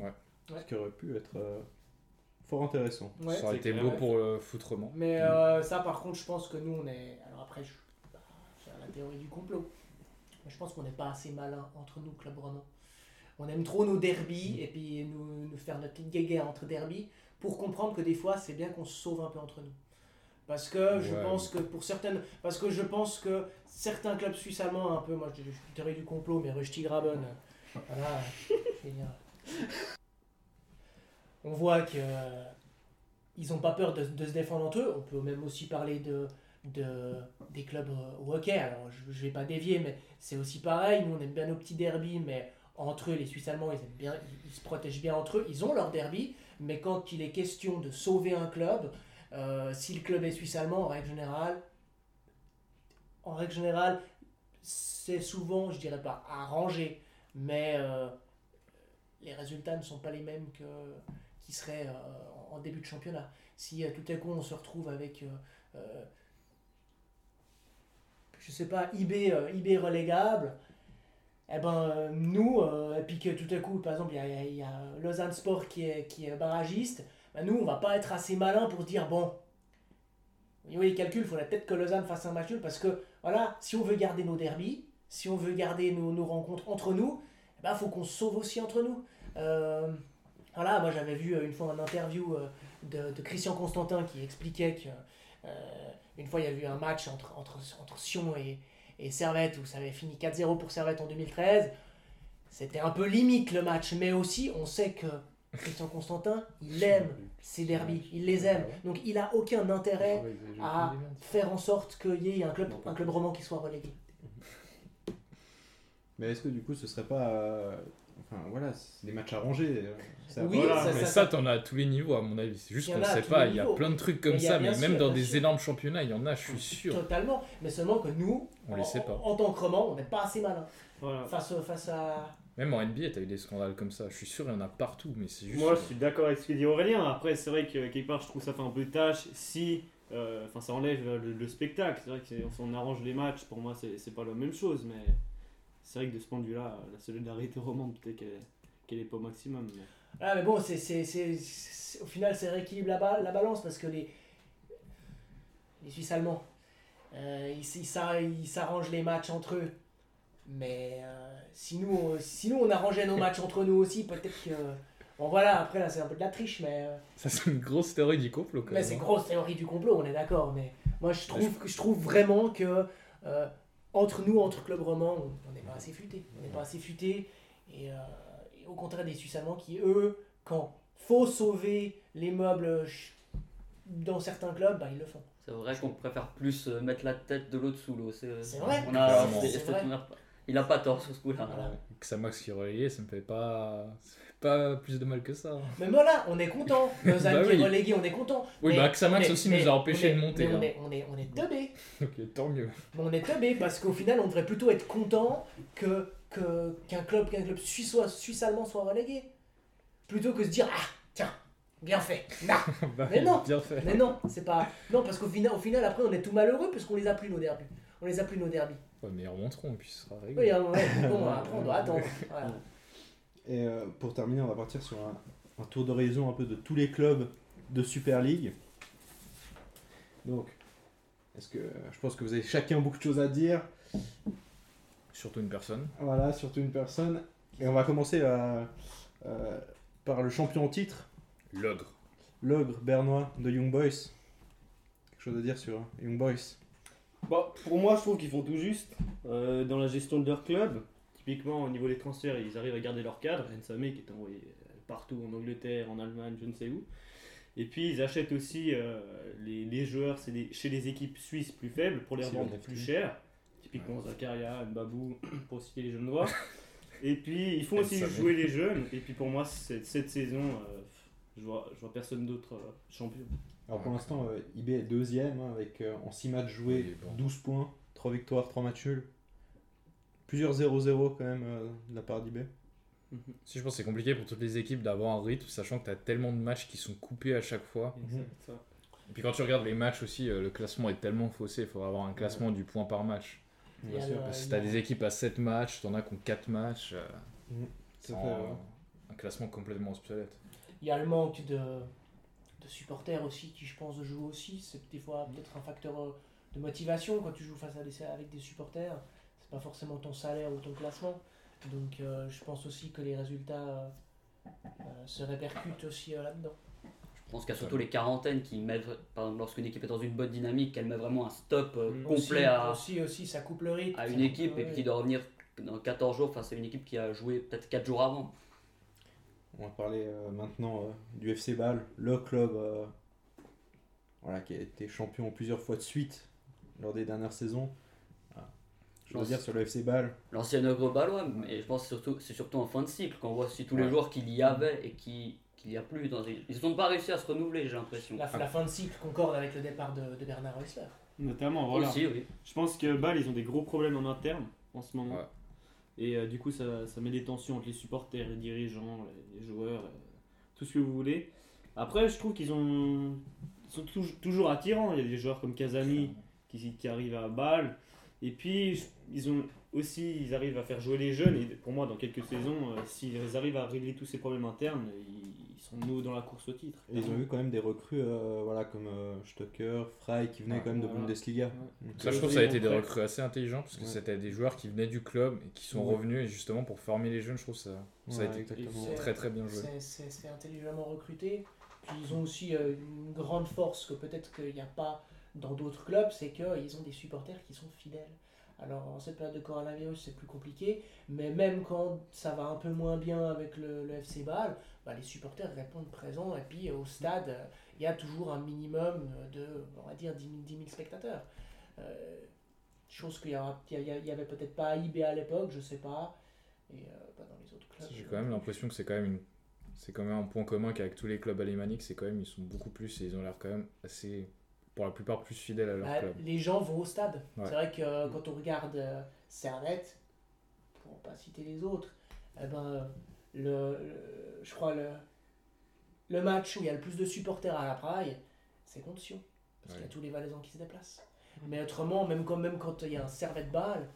Ouais. Ce qui aurait pu être euh, fort intéressant. Ouais. Ça aurait été clair, beau ouais. pour le foutrement. Mais euh, ça, par contre, je pense que nous, on est. Alors après, je bah, faire la théorie du complot. Mais je pense qu'on n'est pas assez malin entre nous, club romans. On aime trop nos derbies et puis nous, nous faire notre petite guéguerre entre derbies pour comprendre que des fois, c'est bien qu'on se sauve un peu entre nous. Parce que je Ouais. pense que pour certaines. Parce que je pense que certains clubs suisses allemands, un peu, moi je théorie du complot, mais Röstigraben, voilà, je veux dire. On voit que euh, ils n'ont pas peur de, de se défendre entre eux. On peut même aussi parler de, de, des clubs euh, au hockey. Alors, je ne vais pas dévier, mais c'est aussi pareil. Nous, on aime bien nos petits derbies, mais entre eux, les Suisses allemands, ils, aiment bien, ils, se protègent bien entre eux. Ils ont leur derby, mais quand il est question de sauver un club, Euh, si le club est suisse-allemand, en règle générale, en règle générale, c'est souvent, je dirais pas arrangé, mais euh, les résultats ne sont pas les mêmes que qui seraient euh, en début de championnat. Si tout à coup on se retrouve avec, je sais pas, IB, euh, IB relégable, eh ben nous, euh, et puis que tout à coup, par exemple, il y a, il y a Lausanne Sport qui est, qui est barragiste, ben nous, on va pas être assez malin pour dire, bon, au niveau des calculs, il faudrait peut-être que Lausanne fasse un match nul, parce que, voilà, si on veut garder nos derbies, si on veut garder nos, nos rencontres entre nous, il ben, faut qu'on se sauve aussi entre nous. Euh, voilà, moi j'avais vu euh, une fois une interview de, Christian Constantin qui expliquait que euh, une fois il y a eu un match entre, entre, entre Sion et, et Servette où ça avait fini 4-0 pour Servette en 2013. C'était un peu limite le match, mais aussi on sait que Christian Constantin, il aime ses derbies, il les aime. Donc il a aucun intérêt à faire en sorte qu'il y ait un club, un club roman qui soit relégué. Mais est-ce que du coup ce serait pas. Enfin voilà, c'est des matchs arrangés. euh, ça- Oui, Voilà, ça, Mais ça- ça, t'en as à tous les niveaux, à mon avis. C'est juste qu'on a à sait pas. les Il y a plein de trucs comme ça, mais sûr, même dans des sûr. énormes championnats, il y en a, je suis sûr. Totalement. Mais seulement que nous, On les en, sait pas. en tant que roman, on n'est pas assez malin Voilà. face, face à. Même en NBA, t'as eu des scandales comme ça. Je suis sûr, il y en a partout, mais c'est juste. Moi, je suis d'accord avec ce que dit Aurélien. Après, c'est vrai que quelque part, je trouve ça fait un peu tâche si. euh, Enfin, ça enlève le, le spectacle. C'est vrai que si on arrange les matchs, pour moi, c'est c'est pas la même chose. Mais c'est vrai que de ce point de vue-là, la solidarité romande, peut-être qu'elle est- qu'elle est pas au maximum. mais- Ah, mais bon, c'est, c'est, c'est- c'est- au final, c'est rééquilibre la, la balance parce que les, les Suisses allemands, euh, ils, ils ils s'arrangent les matchs entre eux. Mais euh, si, nous, on- si nous, on arrangeait nos matchs entre nous aussi, peut-être que. Bon, voilà, après, là, c'est un peu de la triche, mais. euh, Ça, c'est une grosse théorie du complot, quand Mais même. c'est hein. grosse théorie du complot, on est d'accord. Mais moi, je trouve, que, je trouve vraiment que euh, entre nous, entre clubs romans, on n'est pas assez futé. On n'est pas assez futé. Et, euh, et au contraire des Suisses allemands qui, eux, quand faut sauver les meubles dans certains clubs, bah, ils le font. C'est vrai qu'on préfère plus euh, mettre la tête de l'autre sous l'eau. C'est vrai. On a, vrai. il a pas tort sur ce coup-là. Voilà. Que ça Max qui relayé, ça me fait pas. ça fait pas plus de mal que ça. Mais voilà, on est content. Lausanne Bah qui est relégué, on est content. Oui, Mais- bah, Xamax aussi mais nous a empêchés on est- de monter. mais on hein. est, on est, on est teubés. Ok, tant mieux. On est teubé parce qu'au final, on devrait plutôt être content que que- qu'un club, qu'un club suisse, suisse allemand soit relégué. Plutôt que se dire ah tiens bien fait. Non, Bah, Mais non. Bien fait. mais non, c'est pas non parce qu'au final, au final après on est tout malheureux parce qu'on les a plus nos derbies. On les a plus nos derbies. Ouais, mais ils remonteront et puis ce sera réglé. Oui, hein, ouais, bon après on doit attendre. Voilà. Et euh, pour terminer, on va partir sur un, un tour d'horizon un peu de tous les clubs de Super League. Donc, est-ce que je pense que vous avez chacun beaucoup de choses à dire. Surtout une personne. Voilà, surtout une personne. Et on va commencer euh, euh, par le champion en titre, L'ogre. l'ogre bernois de Young Boys. Quelque chose à dire sur Young Boys? Bah, pour moi, je trouve qu'ils font tout juste euh, dans la gestion de leur club. Typiquement, au niveau des transferts, ils arrivent à garder leur cadre. Nsame qui est envoyé partout en Angleterre, en Allemagne, je ne sais où. Et puis, ils achètent aussi euh, les, les joueurs c'est des- chez les équipes suisses plus faibles pour les C'est revendre le plus cher. Typiquement Zakaria, Mbabou, pour citer les jeunes noirs. Et puis, ils font aussi jouer les jeunes. Et puis, pour moi, cette, cette saison, euh, je vois, je vois personne d'autre euh, champion. Alors pour l'instant, euh, IB est deuxième hein, avec euh, en 6 matchs joués, Oui, bon. 12 points, 3 victoires, 3 matchs nuls. Plusieurs 0-0 quand même euh, de la part d'IB. Si je pense que c'est compliqué pour toutes les équipes d'avoir un rythme, sachant que tu as tellement de matchs qui sont coupés à chaque fois. Exact, ça. Et puis quand tu regardes les matchs aussi, euh, le classement est tellement faussé, il faudra avoir un classement du point par match. Bien sûr. Parce que il y t'as a- des équipes à 7 matchs, t'en as qui ont 4 matchs. euh, fait, un, ouais. un classement complètement obsolète. Il y a le manque de, de supporters aussi qui, je pense, jouent aussi. C'est des fois peut-être un facteur euh, de motivation quand tu joues face à des, avec des supporters. Pas forcément ton salaire ou ton classement. Donc euh, je pense aussi que les résultats euh, se répercutent aussi euh, là-dedans. Je pense qu'il y a surtout les quarantaines qui mettent, par exemple, lorsqu'une équipe est dans une bonne dynamique, qu'elle met vraiment un stop euh, Mm. complet aussi, à, aussi, aussi, ça coupe le rythme. à une équipe et puis qui doit revenir dans 14 jours. Enfin, c'est une équipe qui a joué peut-être 4 jours avant. On va parler euh, maintenant euh, du FC Bâle, le club euh, voilà, qui a été champion plusieurs fois de suite lors des dernières saisons. Je veux dire sur le FC Bâle, L'ancien ogre balois, mais je pense que surtout, c'est surtout en fin de cycle, qu'on voit aussi tous les Ouais. joueurs qu'il y avait et qui, qu'il n'y a plus. Dans... Ils n'ont pas réussi à se renouveler, j'ai l'impression. La, la fin de cycle concorde avec le départ de, de Bernard Ressler. Notamment, voilà. Aussi, oui. Je pense que Bâle, ils ont des gros problèmes en interne en ce moment. Ouais. Et euh, du coup, ça, ça met des tensions entre les supporters, les dirigeants, les, les joueurs, euh, tout ce que vous voulez. Après, je trouve qu'ils ont, ils sont touj- toujours attirants. Il y a des joueurs comme Casani qui, qui arrivent à Bâle. Et puis, ils ont aussi, ils arrivent à faire jouer les jeunes. Et pour moi, dans quelques saisons, euh, s'ils arrivent à régler tous ces problèmes internes, ils, ils sont nouveaux dans la course au titre. Et ils ont eu quand même des recrues euh, voilà, comme euh, Stoker, Fry qui venaient quand même de Voilà. Bundesliga. Ouais. Donc, Ça, je trouve ça a été des recrues assez intelligents parce que Ouais. c'était des joueurs qui venaient du club et qui sont Ouais. revenus et justement pour former les jeunes, je trouve ça, ça a été très très bien joué. C'est intelligemment recruté. Puis ils ont aussi euh, une grande force que peut-être qu'il n'y a pas dans d'autres clubs, c'est qu'ils ont des supporters qui sont fidèles. Alors en cette période de coronavirus c'est plus compliqué, mais même quand ça va un peu moins bien avec le, le FC Bâle, bah, les supporters répondent présents et puis euh, au stade il y a toujours un minimum de, on va dire, 10 000, 10 000 spectateurs. Euh, chose qu'il y, aura- il y a- il y avait peut-être pas à IB à l'époque, je sais pas, et euh, pas dans les autres clubs. J'ai quand même l'impression que c'est quand même une... c'est quand même un point commun qu'avec tous les clubs alémaniques, c'est quand même ils sont beaucoup plus et ils ont l'air quand même assez pour la plupart plus fidèles à leur Bah, club. les gens vont au stade. Ouais. C'est vrai que euh, quand on regarde euh, Servette, pour pas citer les autres, eh ben, le, le- je crois le, le match où il y a le plus de supporters à la Praille, c'est contre Sion. Parce Ouais. qu'il y a tous les Valaisans qui se déplacent. Mais autrement, même quand, même quand il y a un Servette balle,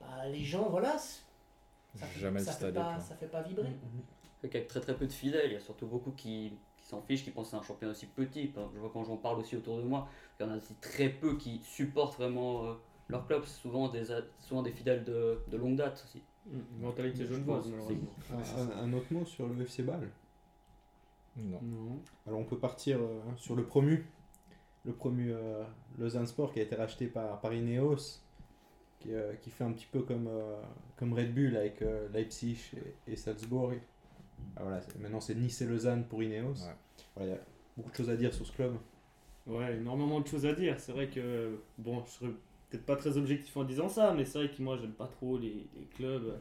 bah, les gens, voilà, ça fait, Jamais le ça fait pas, ça fait pas vibrer. Qu'avec très très peu de fidèles, il y a surtout beaucoup qui s'en fichent, qui pensent que c'est un championnat aussi petit. Je vois quand j'en parle aussi autour de moi, il y en a aussi très peu qui supportent vraiment euh, leur club. C'est souvent des, a- souvent des fidèles de, de longue date aussi. Mmh, Mentalité genevoise, malheureusement. Un, autre mot sur le FC Bâle? Non. Non. Alors on peut partir euh, sur le promu. Le promu euh, Lausanne Sport qui a été racheté par, par Ineos, qui, euh, qui fait un petit peu comme, euh, comme Red Bull avec euh, Leipzig et, et Salzbourg. Ah, voilà, maintenant c'est Nice et Lausanne pour Ineos. Ouais. Voilà, il y a beaucoup de choses à dire sur ce club. Ouais, énormément de choses à dire. C'est vrai que, bon, je serais peut-être pas très objectif en disant ça, mais c'est vrai que moi, j'aime pas trop les, les clubs.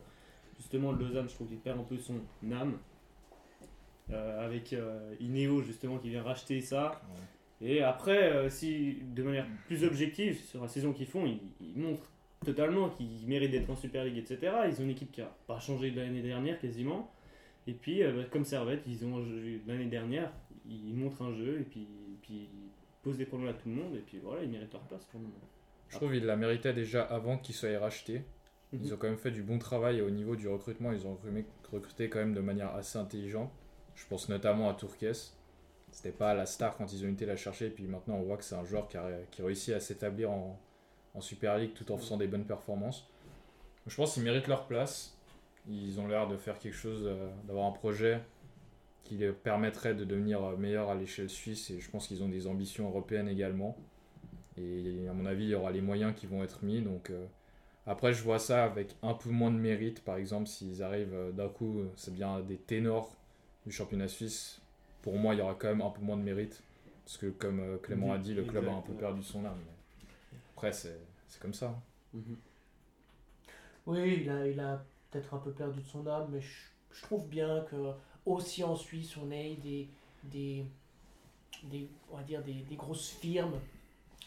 Justement, le Lausanne, je trouve qu'il perd un peu son âme. Euh, avec euh, Ineos, justement, qui vient racheter ça. Et après, euh, si de manière plus objective, sur la saison qu'ils font, ils, ils montrent totalement qu'ils méritent d'être en Super League, etc. Ils ont une équipe qui a pas changé de l'année dernière quasiment. Et puis, euh, bah, comme Servette, ils ont l'année dernière, ils montrent un jeu et puis, puis ils posent des problèmes à tout le monde. Et puis voilà, ils méritent leur place pour le moment. Je trouve qu'ils la méritaient déjà avant qu'ils soient rachetés. Ils Mhm. ont quand même fait du bon travail au niveau du recrutement, ils ont recruté, recruté quand même de manière assez intelligente. Je pense notamment à Tourques. C'était pas la star quand ils ont été la chercher, et puis maintenant on voit que c'est un joueur qui a, qui a réussi à s'établir en, en Super League tout en faisant des bonnes performances. Je pense qu'ils méritent leur place. Ils ont l'air de faire quelque chose, euh, d'avoir un projet qui les permettrait de devenir euh, meilleurs à l'échelle suisse et je pense qu'ils ont des ambitions européennes également. Et à mon avis, il y aura les moyens qui vont être mis. Donc euh, après, je vois ça avec un peu moins de mérite. Par exemple, s'ils arrivent euh, d'un coup, c'est bien des ténors du championnat suisse. Pour moi, il y aura quand même un peu moins de mérite. Parce que comme euh, Clément a dit, le club a un peu perdu son âme. Mais Après, c'est c'est comme ça. Mhm. Oui, il a, il a peut-être un peu perdu de son âme, mais je, je trouve bien que aussi en Suisse, on ait des, des, des, on va dire des, des grosses firmes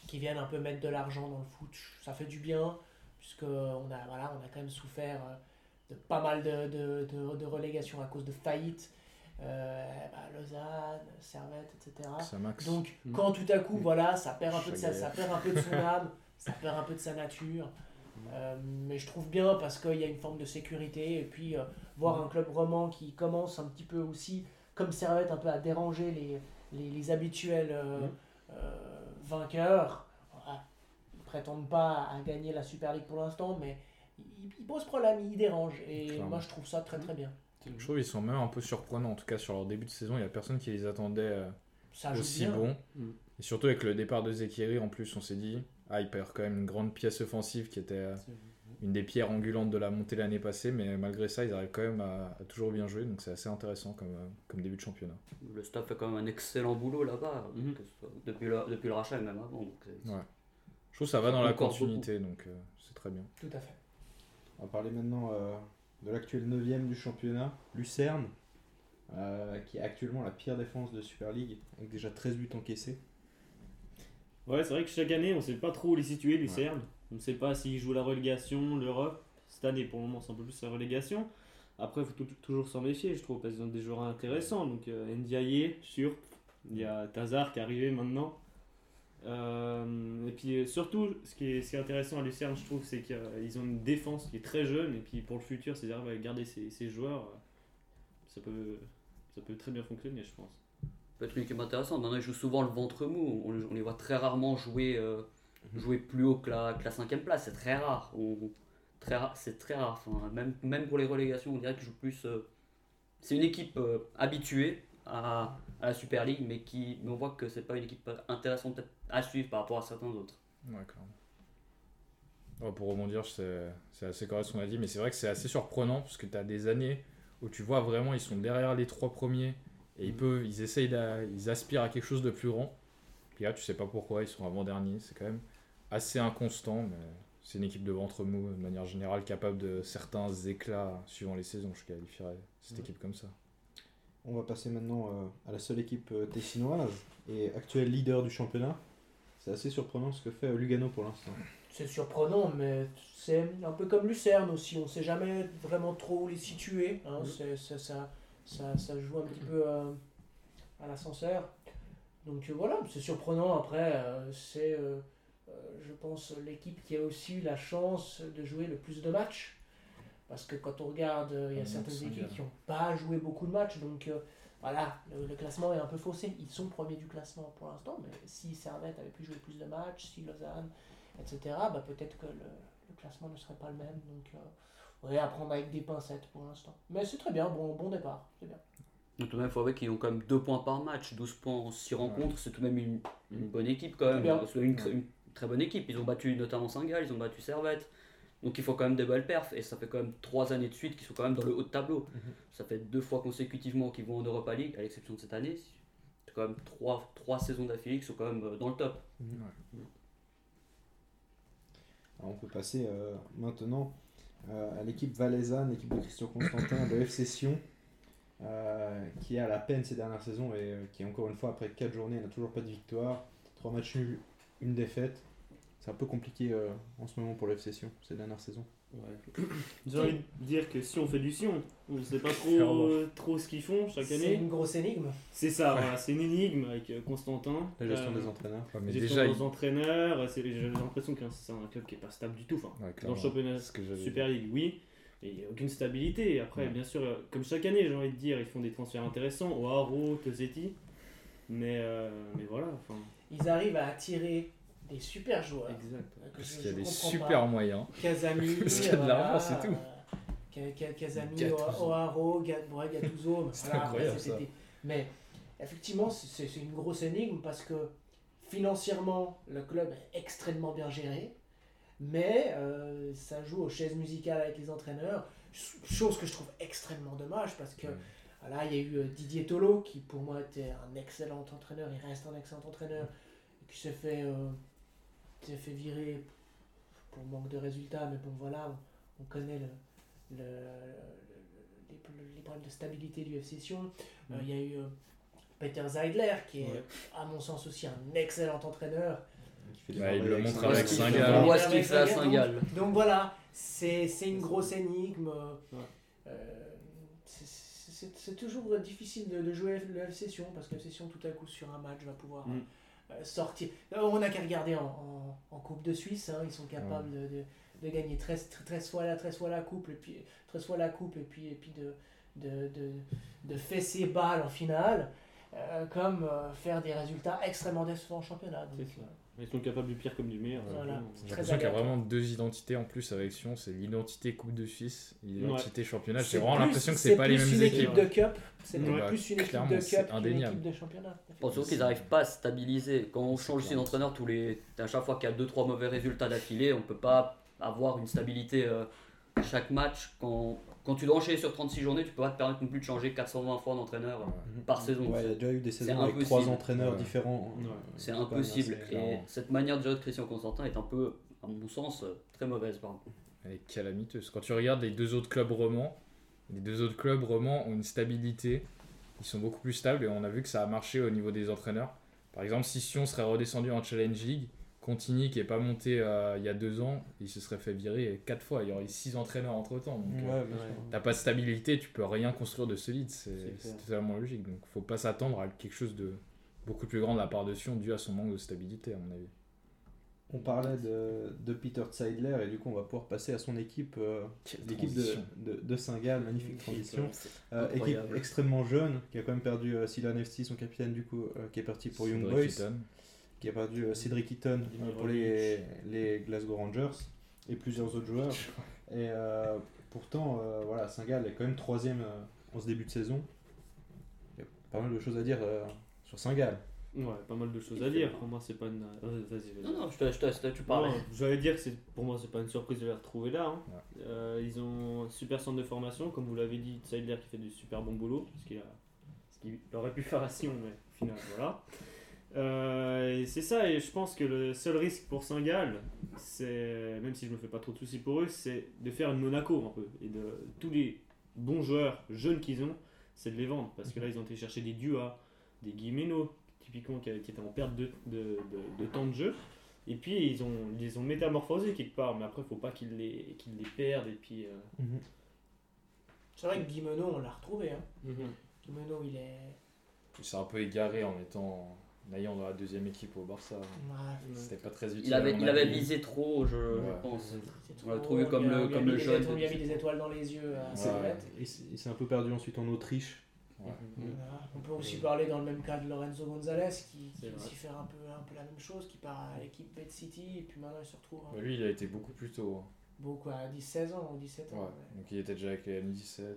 qui viennent un peu mettre de l'argent dans le foot. Ça fait du bien, puisque on a, voilà, on a quand même souffert euh, de pas mal de, de, de, de relégations à cause de faillites. Euh, bah, Lausanne, Servette, etc. Donc, Mm. quand tout à coup, voilà, ça perd un peu de sa, Chagaïev. ça perd un peu de son âme, ça perd un peu de sa nature. Euh, mais je trouve bien parce qu'il y a une forme de sécurité et puis euh, voir un club roman qui commence un petit peu aussi, comme Servette, un peu à déranger les, les, les habituels euh, vainqueurs. Voilà. Ils prétendent pas à gagner la Super League pour l'instant, mais ils, ils posent problème, ils dérangent. Et Clairement. moi, je trouve ça très très bien. Je trouve qu'ils sont même un peu surprenants. En tout cas, sur leur début de saison, il n'y a personne qui les attendait euh, aussi bien. bons. Mm. Et surtout avec le départ de Zekiri, en plus, on s'est dit, ah, il perd quand même une grande pièce offensive qui était euh, une des pierres angulantes de la montée l'année passée, mais malgré ça, ils arrivent quand même à, à toujours bien jouer, donc c'est assez intéressant comme, euh, comme début de championnat. Le staff fait quand même un excellent boulot là-bas, Mhm. ce soit depuis, le, depuis le rachat et même avant. donc Ouais. Je trouve que ça va dans la continuité, donc euh, c'est très bien. Tout à fait. On va parler maintenant euh, de l'actuel 9ème du championnat, Lucerne. euh, qui est actuellement la pire défense de Super League, avec déjà 13 buts encaissés. Ouais, c'est vrai que chaque année, on sait pas trop où les situer, Lucerne. On ne sait pas s'ils jouent la relégation, l'Europe. Cette année, pour le moment, c'est un peu plus la relégation. Après, il faut tou- toujours s'en méfier, je trouve, parce qu'ils ont des joueurs intéressants. Donc, euh, Ndiaye, sûr. Il y a Tazar qui est arrivé maintenant. Euh, et puis, euh, surtout, ce qui, est, ce qui est intéressant à Lucerne, je trouve, c'est qu'ils ont une défense qui est très jeune. Et puis, pour le futur, s'ils arrivent à garder ces, ces joueurs, euh, ça peut, ça peut très bien fonctionner, je pense. Peut être une équipe intéressante. Maintenant, ils jouent souvent le ventre mou. On, on les voit très rarement jouer, euh, jouer plus haut que la, que la cinquième place. C'est très rare. On- très rare- c'est très rare. Enfin, même, même pour les relégations, on dirait qu'ils jouent plus. euh, c'est une équipe euh, habituée à, à la Super League, mais, qui, mais on voit que c'est pas une équipe intéressante à suivre par rapport à certains autres. Ouais, pour rebondir, c'est assez correct ce qu'on a dit, mais c'est vrai que c'est assez surprenant parce que tu as des années où tu vois vraiment ils sont derrière les trois premiers et ils, peuvent, ils essayent ils aspirent à quelque chose de plus grand. Puis là, tu sais pas pourquoi, ils sont avant-derniers. C'est quand même assez inconstant, mais c'est une équipe de ventre mou de manière générale capable de certains éclats suivant les saisons. Je qualifierais cette Ouais. équipe comme ça. On va passer maintenant euh, à la seule équipe euh, tessinoise et actuel leader du championnat. C'est assez surprenant ce que fait euh, Lugano pour l'instant. C'est surprenant, mais c'est un peu comme Lucerne aussi. On ne sait jamais vraiment trop où les situer. hein. Mhm. C'est- ça, ça, ça, joue un petit peu euh, à l'ascenseur. Donc euh, voilà, c'est surprenant. Après, euh, c'est, je pense, l'équipe qui a aussi eu la chance de jouer le plus de matchs. Parce que quand on regarde, il y a Mhm, certaines équipes qui n'ont pas joué beaucoup de matchs. Donc voilà, le, le classement est un peu faussé. Ils sont premiers du classement pour l'instant, mais si Servette avait pu jouer plus de matchs, si Lausanne etc., bah peut-être que le, le classement ne serait pas le même. Donc, euh, ouais, à prendre avec des pincettes pour l'instant. Mais c'est très bien, bon, bon départ, c'est bien. Donc, tout de même, il faut avouer qu'ils ont quand même 2 points par match, 12 points en 6 rencontres. C'est tout de même une, une bonne équipe quand même. Une, une très bonne équipe. Ils ont battu notamment Saint-Gall, ils ont battu Servette. Donc il faut quand même des belles perfs. Et ça fait quand même 3 années de suite qu'ils sont quand même dans le haut de tableau. Mhm. Ça fait deux fois consécutivement qu'ils vont en Europa League, à l'exception de cette année. C'est quand même 3, trois saisons d'affilée qui sont quand même euh, dans le top. Alors, on peut passer euh, maintenant à l'équipe valaisanne, l'équipe de Christian Constantin, de FC Sion, euh, qui est à la peine ces dernières saisons et euh, qui, encore une fois, après 4 journées, n'a toujours pas de victoire. 3 matchs nuls, une défaite. C'est un peu compliqué euh, en ce moment pour le FC Sion, ces dernières saisons. Ouais. J'ai envie de dire que si on fait du Sion, on ne sait pas trop, euh, trop ce qu'ils font chaque C'est année. une grosse énigme. C'est ça, voilà, c'est une énigme avec euh, Constantin. La gestion Euh, des entraîneurs. Ouais, mais gestion déjà, des il- entraîneurs, c'est- j'ai l'impression que c'est un club qui est pas stable du tout. Enfin, Ouais, dans le championnat C'est ce que j'avais Super League, oui. Et il n'y a aucune stabilité. Après, Ouais. bien sûr, comme chaque année, j'ai envie de dire, ils font des transferts intéressants. Oaro, Tosetti. Mais, euh, mais voilà. Ils arrivent à attirer des super joueurs. exact. euh, Parce qu'il y a des super pas. moyens. Parce qu'il y a de voilà, l'argent, c'est tout. euh, Casami, Gattuso. C'est voilà, incroyable, ça. Mais effectivement, c'est- une grosse énigme parce que financièrement, le club est extrêmement bien géré. Mais euh, ça joue aux chaises musicales avec les entraîneurs. Ch- Chose que je trouve extrêmement dommage parce que voilà, il y a eu euh, Didier Tolo qui pour moi était un excellent entraîneur, il reste un excellent entraîneur, qui s'est fait, euh, s'est fait virer pour manque de résultats, mais bon voilà, on, on connaît le, le- le- les, les problèmes de stabilité du FC Sion. Euh, Il y a eu euh, Peter Zeidler qui est Ouais. à mon sens aussi un excellent entraîneur. Qui fait des Bah, il le avec montre avec On ce qu'il fait à Saint-Gall, Saint-Gall. Donc voilà, c'est c'est une grosse énigme. Ouais. Euh, c'est toujours difficile de, de jouer le FC Sion parce que le FC Sion tout à coup sur un match va pouvoir Mm. Euh, sortir. Euh, On n'a qu'à regarder en, en- en Coupe de Suisse, hein, ils sont capables de, de- de gagner 13, 13 fois la 13 fois la coupe et puis 13 fois la coupe et puis et puis de de, de, de fesser balles en finale. euh, comme euh, faire des résultats extrêmement décevants en championnat. Donc. Ils sont capables du pire comme du meilleur. Voilà. J'ai l'impression qu'il y a vraiment deux identités en plus avec Sion, c'est l'identité Coupe de Suisse, l'identité championnat. J'ai vraiment l'impression que c'est pas les plus mêmes une équipes. équipe de cup, c'est Ouais. plus une équipe de c'est cup qu'une équipe de championnat. Pense surtout qu'ils n'arrivent pas à stabiliser. Quand on change aussi d'entraîneur tous les... à chaque fois qu'il y a 2-3 mauvais résultats d'affilée, on peut pas avoir une stabilité euh, chaque match. Quand... quand tu dois enchaîner sur 36 journées, tu peux pas te permettre non plus de changer 420 fois d'entraîneur euh, par saison. Ouais, il y a déjà eu des saisons avec impossible. trois entraîneurs Ouais. différents. Ouais. C'est impossible. Et cette manière de gérer de Christian Constantin est un peu, à mon sens, euh, très mauvaise. Pardon. Elle est calamiteuse. Quand tu regardes les deux autres clubs romans, les deux autres clubs romans ont une stabilité ils sont beaucoup plus stables et on a vu que ça a marché au niveau des entraîneurs. Par exemple, si Sion serait redescendu en Challenge League, Contini qui n'est pas monté euh, il y a deux ans, il se serait fait virer quatre fois. Il y aurait eu six entraîneurs entre temps. Donc, euh, Ouais, sûr. T'as pas de stabilité, tu peux rien construire de solide, c'est C'est c'est clair. totalement logique. Donc faut pas s'attendre à quelque chose de beaucoup plus grand de la part de Sion dû à son manque de stabilité à mon avis. On parlait de, de Peter Zeidler et du coup on va pouvoir passer à son équipe, euh, l'équipe de, de, de Saint-Gall, magnifique transition. Euh, équipe extrêmement jeune, qui a quand même perdu euh, Silan FC, son capitaine du coup, euh, qui est parti pour Young Boys. Qui a perdu euh, Cedric Eaton euh, pour les, les Glasgow Rangers et plusieurs autres joueurs. Et euh, pourtant, euh, voilà, Saint-Gall est quand même troisième euh, en ce début de saison. Il y a pas mal de choses à dire euh, sur Saint-Gall. Ouais, pas mal de choses à dire. Pour moi, c'est pas une. Vas-y, vas-y. Non, non, je te, je te laisse, tu parles. J'allais dire que c'est- pour moi, c'est pas une surprise de les retrouver là. hein. Ouais. Euh, ils ont un super centre de formation, comme vous l'avez dit, Seidler qui fait du super bon boulot, ce qu'il a- ce qu'il aurait pu faire à Sion, mais au final, voilà. Euh, et c'est ça, et je pense que le seul risque pour Saint-Gall, c'est, même si je me fais pas trop de soucis pour eux, c'est de faire une Monaco un peu. Et de tous les bons joueurs jeunes qu'ils ont, c'est de les vendre. Parce que là, ils ont été chercher des Dua, des Guimeno, typiquement qui, qui étaient en perte de, de, de- de temps de jeu. Et puis ils ont, ils les ont métamorphosés quelque part, mais après faut pas qu'ils les, qu'ils les perdent. Et puis, euh, C'est vrai que Guimeno, on l'a retrouvé. Hein. Guimeno, il est. Il s'est un peu égaré en étant en ayant dans la deuxième équipe au Barça. Ouais, C'était pas très utile. Il avait, il avait visé trop, je, pense. c'est On l'a trop- trouvé comme le- comme mis le des jeune. étoiles- On lui a mis des étoiles dans les yeux Ouais. Il il s'est un peu perdu ensuite en Autriche. Voilà. On peut aussi parler dans le même cas de Lorenzo Gonzalez qui, qui aussi fait un peu, un peu la même chose, qui part à l'équipe Bed City et puis maintenant il se retrouve hein, Bah, lui, il a été beaucoup plus tôt. hein. beaucoup à 10-16 ans ou 17 Ouais. ans. ouais. Donc il était déjà avec les M17. Voilà.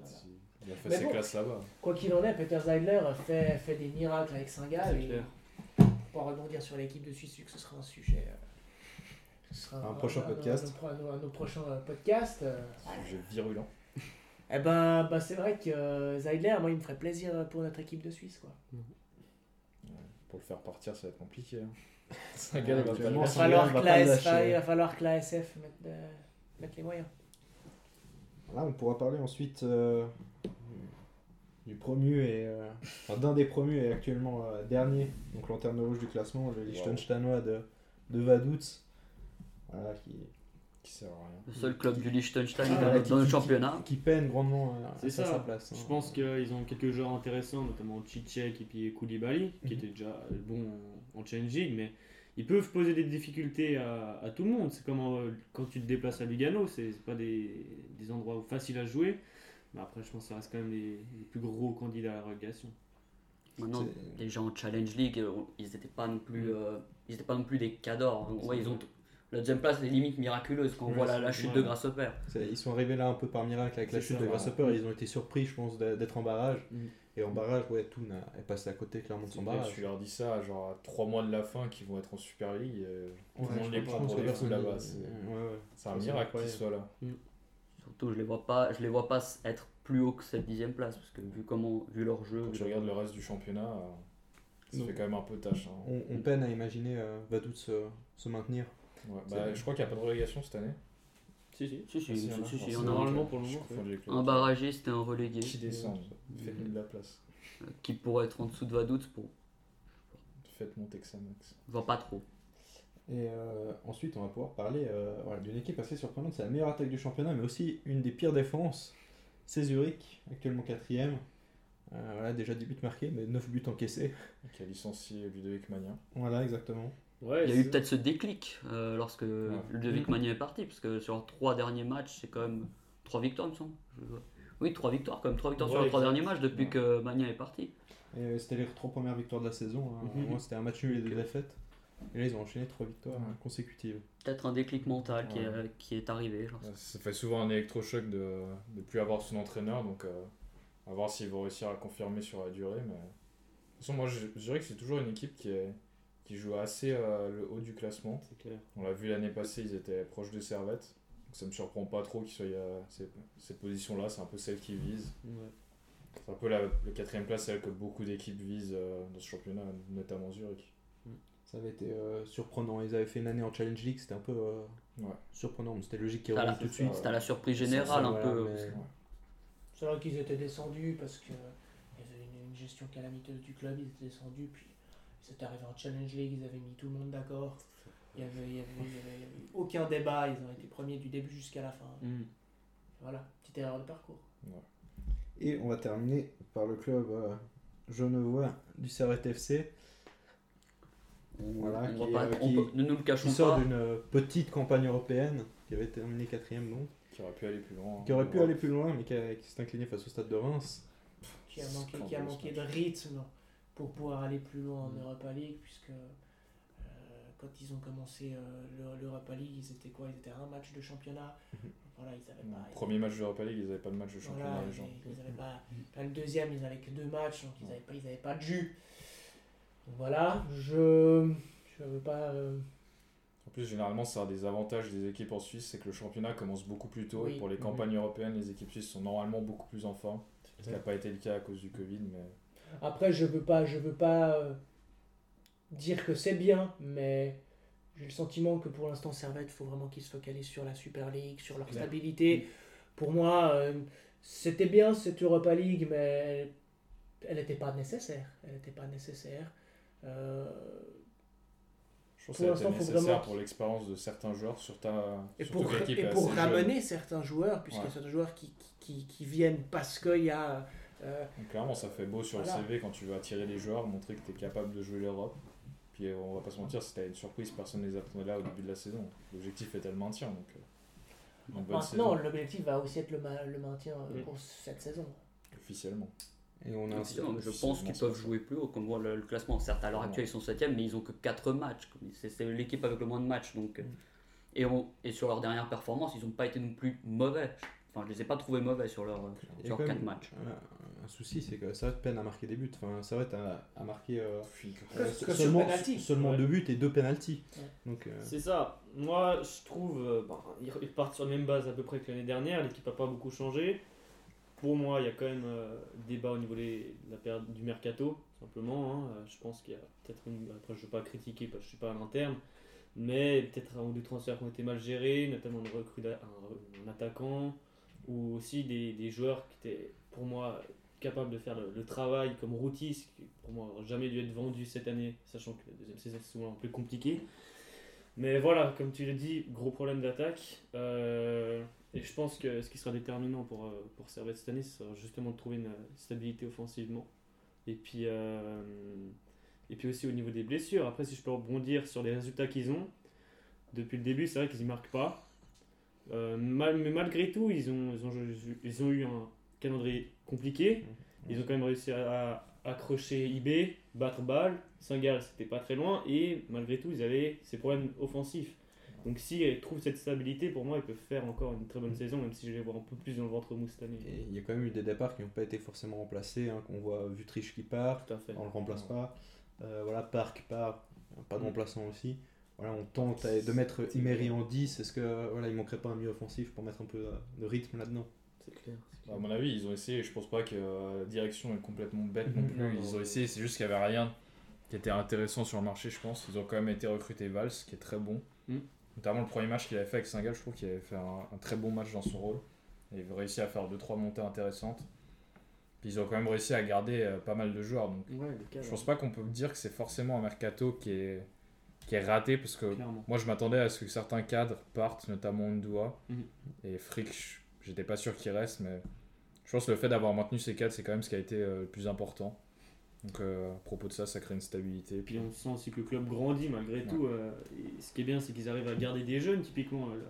Il a fait Mais ses bon. classes là-bas. Quoi qu'il en est, Peter Zeidler fait, fait des miracles avec Saint-Gall. Rebondir sur l'équipe de Suisse, vu que ce sera un sujet. euh, ce sera Un prochain podcast. Un, un- un- un- nos prochains euh, podcasts. euh, Sujet virulent. Eh ben, bah, c'est vrai que euh, Zeidler, moi, il me ferait plaisir pour notre équipe de Suisse. Quoi. Pour le faire partir, ça va être compliqué. hein. Il va falloir, va que la SF, lâcher. il va falloir que la SF mette, euh, mette les moyens. Là, on pourra parler ensuite euh, du promu et euh, enfin, d'un des promus et actuellement euh, dernier, donc lanterne rouge du classement, le Liechtensteinois de, de Vaduz. Voilà, qui, Qui sert à rien. Le seul club du Liechtenstein Ah, dans, le- dans le qui- championnat. qui peine grandement à, à C'est faire ça. sa place. hein. Je pense qu'ils ont quelques joueurs intéressants, notamment Tchitchek et puis Koulibaly, qui Mhm. étaient déjà bons en, en Challenge League, mais ils peuvent poser des difficultés à, à tout le monde. C'est comme euh, quand tu te déplaces à Lugano, c'est c'est pas des, des endroits faciles à jouer, mais après je pense que ça reste quand même les, les plus gros candidats à la relégation. Maintenant, les gens en Challenge League, euh, ils n'étaient pas non plus, Mm. euh, ils étaient pas non plus des cadors. Donc, ouais, ils ont la deuxième place est limite miraculeuse quand on Ouais, voit la, chute ouais. de Grasshopper. Ils sont arrivés là un peu par miracle avec la chute ça, de ouais. Grasshopper. Ils ont été surpris, je pense, d'être en barrage. Mhm. Et en barrage, ouais, tout n'a- est passé à côté clairement de son barrage. tu leur dis ça, genre à 3 mois de la fin, qu'ils vont être en Super League. euh, tout Ouais, le monde je les prend pour fous personne là-bas. C'est un miracle qu'ils soient là. Surtout, je les vois pas, je les vois pas être plus haut que cette dixième place parce que vu comment, vu leur jeu, Quand tu leur- regardes le reste du championnat, euh, ça Non. fait quand même un peu tâche. hein. On, on peine à imaginer euh, Vaduz se, se maintenir. Ouais, bah, je crois qu'il n'y a pas de relégation cette année. Si, si. Si, si, Ah, si, a Normalement, un, pour le moment. un barragiste et un relégué Qui descend Faites-nous de la place. euh, qui pourrait être en dessous de Vaduz pour. Faites monter que ça max. Je vois pas trop. Et euh, ensuite, on va pouvoir parler euh, voilà, d'une équipe assez surprenante. C'est la meilleure attaque du championnat, mais aussi une des pires défenses. C'est Zurich, actuellement quatrième. Euh, voilà, déjà 10 buts marqués, mais 9 buts encaissés. Qui a licencié Ludovic Magnin. Voilà, exactement. Ouais, Il y a eu peut-être ce déclic euh, lorsque Ludovic Mhm. Magnin est parti, parce que sur trois derniers matchs, c'est quand même trois victoires, il me semble. Je- Oui, trois victoires, quand même trois victoires sur les trois exact. derniers matchs depuis Ouais. que Magnin est parti. Et euh, c'était les trois premières victoires de la saison. hein. Moi, c'était un match nul et deux défaites. Et là, ils ont enchaîné trois victoires Ouais. euh, consécutives. Peut-être un déclic mental qui, est, qui est arrivé. genre. Ça fait souvent un électrochoc de ne plus avoir son entraîneur, donc euh, à voir s'ils vont réussir à confirmer sur la durée. Mais... De toute façon, moi je, je dirais que c'est toujours une équipe qui, est, qui joue assez euh, le haut du classement. C'est clair. On l'a vu l'année passée, ils étaient proches de Servette. Donc ça me surprend pas trop qu'ils soient à ces, ces positions-là, c'est un peu celles qu'ils visent. Ouais. C'est un peu la, la quatrième place, celle que beaucoup d'équipes visent euh, dans ce championnat, notamment Zurich. Ça avait été euh, surprenant. Ils avaient fait une année en Challenge League, c'était un peu euh, Ouais. surprenant. mais C'était logique qu'ils C'était à la- reviennent tout de suite. C'était à la surprise générale ça, un voilà, peu. mais- C'est vrai qu'ils étaient descendus parce que il y avait une, gestion calamiteuse du club, ils étaient descendus, puis ils étaient arrivés en Challenge League, ils avaient mis tout le monde d'accord. Il n'y avait, avait- il y avait- il y avait eu aucun débat, ils ont été premiers du début jusqu'à la fin. Mm. Voilà, petite erreur de parcours. Et on va terminer par le club euh, genevois du Servette On, va qui, pas- euh, on qui- peut- ne nous le qui cachons sort pas. d'une petite campagne européenne, qui avait terminé quatrième donc, Qui aurait pu aller plus loin. qui aurait pu aller plus loin, mais qui, a- qui s'est incliné face au stade de Reims. Qui a manqué, qui a Scandaleux, manqué ce de rythme pour pouvoir aller plus loin en Europa League, puisque euh, quand ils ont commencé euh, le- l'Europa League, ils étaient quoi? Ils étaient à un match de championnat. Mhm. Voilà, ils avaient pas. ils Premier match d'Europa League, ils n'avaient pas de match de championnat, Voilà, les gens. ils, ils avaient pas, le deuxième, ils avaient que deux matchs, donc ils n'avaient pas, ils avaient pas de jus. Donc voilà, je je veux pas. euh, En plus, généralement, c'est un des avantages des équipes en Suisse, c'est que le championnat commence beaucoup plus tôt. Oui. Et pour les campagnes européennes, les équipes suisses sont normalement beaucoup plus en forme. Ce qui n'a pas été le cas à cause du Covid, mais Après, je veux pas, je veux pas euh, dire que c'est bien, mais j'ai le sentiment que pour l'instant, Servette, il faut vraiment qu'ils se focalisent sur la Super League, sur leur stabilité. Pour moi, euh, c'était bien cette Europa League, mais elle n'était pas nécessaire. Elle n'était pas nécessaire. Euh, je pense Pour que ça a l'instant, été faut nécessaire vraiment- pour l'expérience de certains joueurs, sur ta... Et pour, que l'équipe et pour jeune. ramener certains joueurs, puisqu'il y a certains joueurs qui, qui, qui viennent parce qu'il y a. euh, Donc, clairement, ça fait beau sur Voilà. le CV quand tu veux attirer des joueurs, montrer que tu es capable de jouer l'Europe. Puis euh, on va pas se mentir, c'était une surprise, personne ne les attendait là au début de la saison. L'objectif était le maintien, donc euh, maintenant, l'objectif va aussi être le, ma- le maintien euh, Mm. pour cette saison. officiellement. Et on a un Effectivement, je pense qu'ils peuvent ça. jouer plus haut, comme voit le, le classement. Certes, à l'heure actuelle, ils sont 7 mais ils ont que 4 matchs. C'est c'est l'équipe avec le moins de matchs. Donc, euh, Mm. et, on- et sur leur dernière performance, ils n'ont pas été non plus mauvais. Enfin, je les ai pas trouvés mauvais sur leurs sur quand 4 même matchs. Un, un souci, c'est que Servette peine à marquer des buts. Enfin, Servette a, a marqué euh, euh, seulement, seulement Ouais. deux buts et deux penalties. Ouais. Donc, euh, C'est ça. Moi, je trouve. euh, ben, ils ils partent sur la même base à peu près que l'année dernière. L'équipe n'a pas beaucoup changé. Pour moi, il y a quand même euh, débat au niveau de la du mercato, simplement. hein. Euh, Je pense qu'il y a peut-être une. Après, je ne veux pas critiquer parce que je ne suis pas à l'interne. Mais peut-être un ou deux transferts qui ont été mal gérés, notamment une recrue d'a- un, attaquant, ou aussi des, des joueurs qui étaient, pour moi, capables de faire le, le travail, comme Routis, qui pour moi n'aurait jamais dû être vendu cette année, sachant que la deuxième saison c'est souvent un peu compliqué. Mais voilà, comme tu l'as dit, gros problème d'attaque. Euh, et je pense que ce qui sera déterminant pour, euh, pour Servette cette année, ce sera justement de trouver une stabilité offensivement. Et puis, euh, et puis aussi au niveau des blessures. Après, si je peux rebondir sur les résultats qu'ils ont, depuis le début, c'est vrai qu'ils ne marquent pas. Euh, mal- mais malgré tout, ils ont, ils, ont, ils ont eu un calendrier compliqué. Ils ont quand même réussi à, à accrocher IB, battre Bâle, Saint-Gall, c'était pas très loin, et malgré tout, ils avaient ces problèmes offensifs. Donc s'ils trouvent cette stabilité, pour moi, ils peuvent faire encore une très bonne Mm. saison, même si je les vois un peu plus dans le ventre mou cette année. et il y a quand même eu des départs qui n'ont pas été forcément remplacés. hein, qu'on voit Vutriche qui part, Tout à fait. on le remplace Ouais. pas. Euh, voilà, Park part, pas de Mm. remplaçant aussi. Voilà, on tente de mettre Imery en 10. Est-ce que voilà, il manquerait pas un milieu offensif pour mettre un peu euh, de rythme là-dedans? C'est clair. c'est À mon avis, ils ont essayé. Je pense pas que euh, la direction est complètement bête non Mhm. plus. Non, ils ont essayé, c'est juste qu'il y avait rien qui était intéressant sur le marché, je pense. Ils ont quand même été recrutés Valls, qui est très bon. Mhm. Notamment le premier match qu'il avait fait avec Saint-Gall, je trouve qu'il avait fait un, un très bon match dans son rôle. Et il a réussi à faire 2-3 montées intéressantes. Puis ils ont quand même réussi à garder euh, pas mal de joueurs. Donc Ouais, le cas, je pense pas qu'on peut dire que c'est forcément un mercato qui est, qui est raté parce que clairement. moi, je m'attendais à ce que certains cadres partent, notamment Ndua Mhm. et Frick. J'étais pas sûr qu'il reste, mais je pense que le fait d'avoir maintenu ces cadres, c'est quand même ce qui a été euh, le plus important. Donc, euh, à propos de ça, ça crée une stabilité. Et puis on sent aussi que le club grandit malgré Ouais. tout. euh, et ce qui est bien, c'est qu'ils arrivent à garder des jeunes, typiquement euh,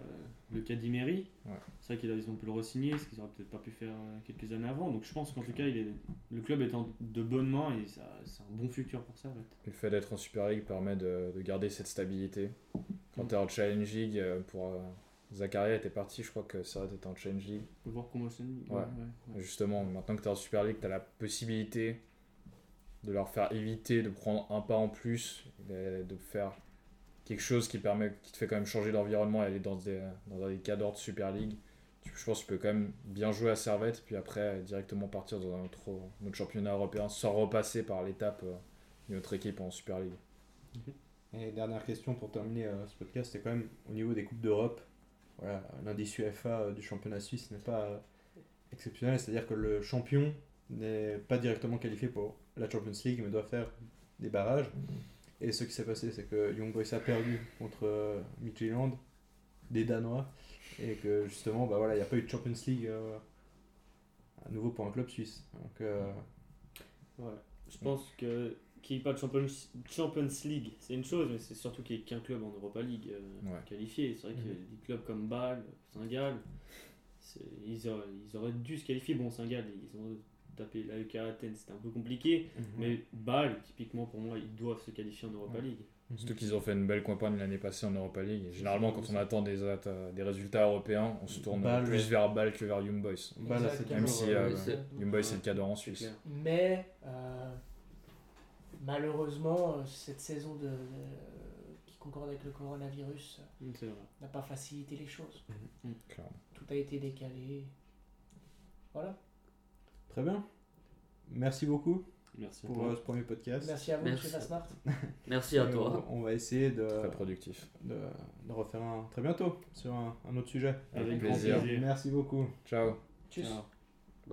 le, cas d'Imery. Ouais. C'est vrai qu'ils ont pu le re-signer, ce qu'ils auraient peut-être pas pu faire quelques années avant. Donc je pense qu'en tout cas, il est, le club est en de bonnes mains et c'est un bon futur pour ça. Le fait d'être en Super League permet de, de garder cette stabilité. Quand Mhm. tu es en Challenge League, pour Zakaria était parti, je crois que Serret était en Challenge League. Voir comment c'est. Ouais. Justement, maintenant que tu es en Super League, tu as la possibilité de leur faire éviter de prendre un pas en plus, de faire quelque chose qui, permet, qui te fait quand même changer d'environnement et aller dans des, dans des cadres de Super League. Je pense que tu peux quand même bien jouer à Servette, puis après directement partir dans un autre, un autre championnat européen sans repasser par l'étape euh, d'une autre équipe en Super League. Et dernière question pour terminer euh, ce podcast, c'est quand même au niveau des Coupes d'Europe. Voilà, l'indice UEFA euh, du championnat suisse n'est pas euh, exceptionnel, c'est-à-dire que le champion n'est pas directement qualifié pour la Champions League, mais doit faire des barrages. Et ce qui s'est passé, c'est que Young Boys a perdu contre euh, Midtjylland, des Danois, et que justement, bah voilà, il n'y a pas eu de Champions League euh, à nouveau pour un club suisse. Donc, euh, Ouais. Je pense que qu'il n'y ait pas de Champions, Champions League, c'est une chose, mais c'est surtout qu'il n'y ait qu'un club en Europa League Ouais. qualifié. C'est vrai que Mhm. des clubs comme Bâle, Saint-Gall, ils auraient, ils auraient dû se qualifier. Bon, Saint-Gall, ils ont tapé l'AEK Athènes, c'était un peu compliqué. Mais Bâle, typiquement, pour moi, ils doivent se qualifier en Europa League. Surtout qu'ils ont fait une belle campagne l'année passée en Europa League. Et généralement, quand on attend des, des résultats européens, on se tourne Bâle, plus ouais. vers Bâle que vers Young Boys. Même si euh, Young Boys, c'est le cas en Suisse. Mais euh, malheureusement, euh, cette saison de, de- qui concorde avec le coronavirus euh, vrai. n'a pas facilité les choses. Clairement. Tout a été décalé. Voilà. Très bien. Merci beaucoup Merci pour toi. euh, ce premier podcast. Merci à vous, Merci. M. Fasnart. Merci à toi. On, on va essayer de, Très productif. de, de refaire un très bientôt sur un, un autre sujet. Avec Avec grand plaisir. plaisir. Merci beaucoup. Ciao. Tchuss. Ciao.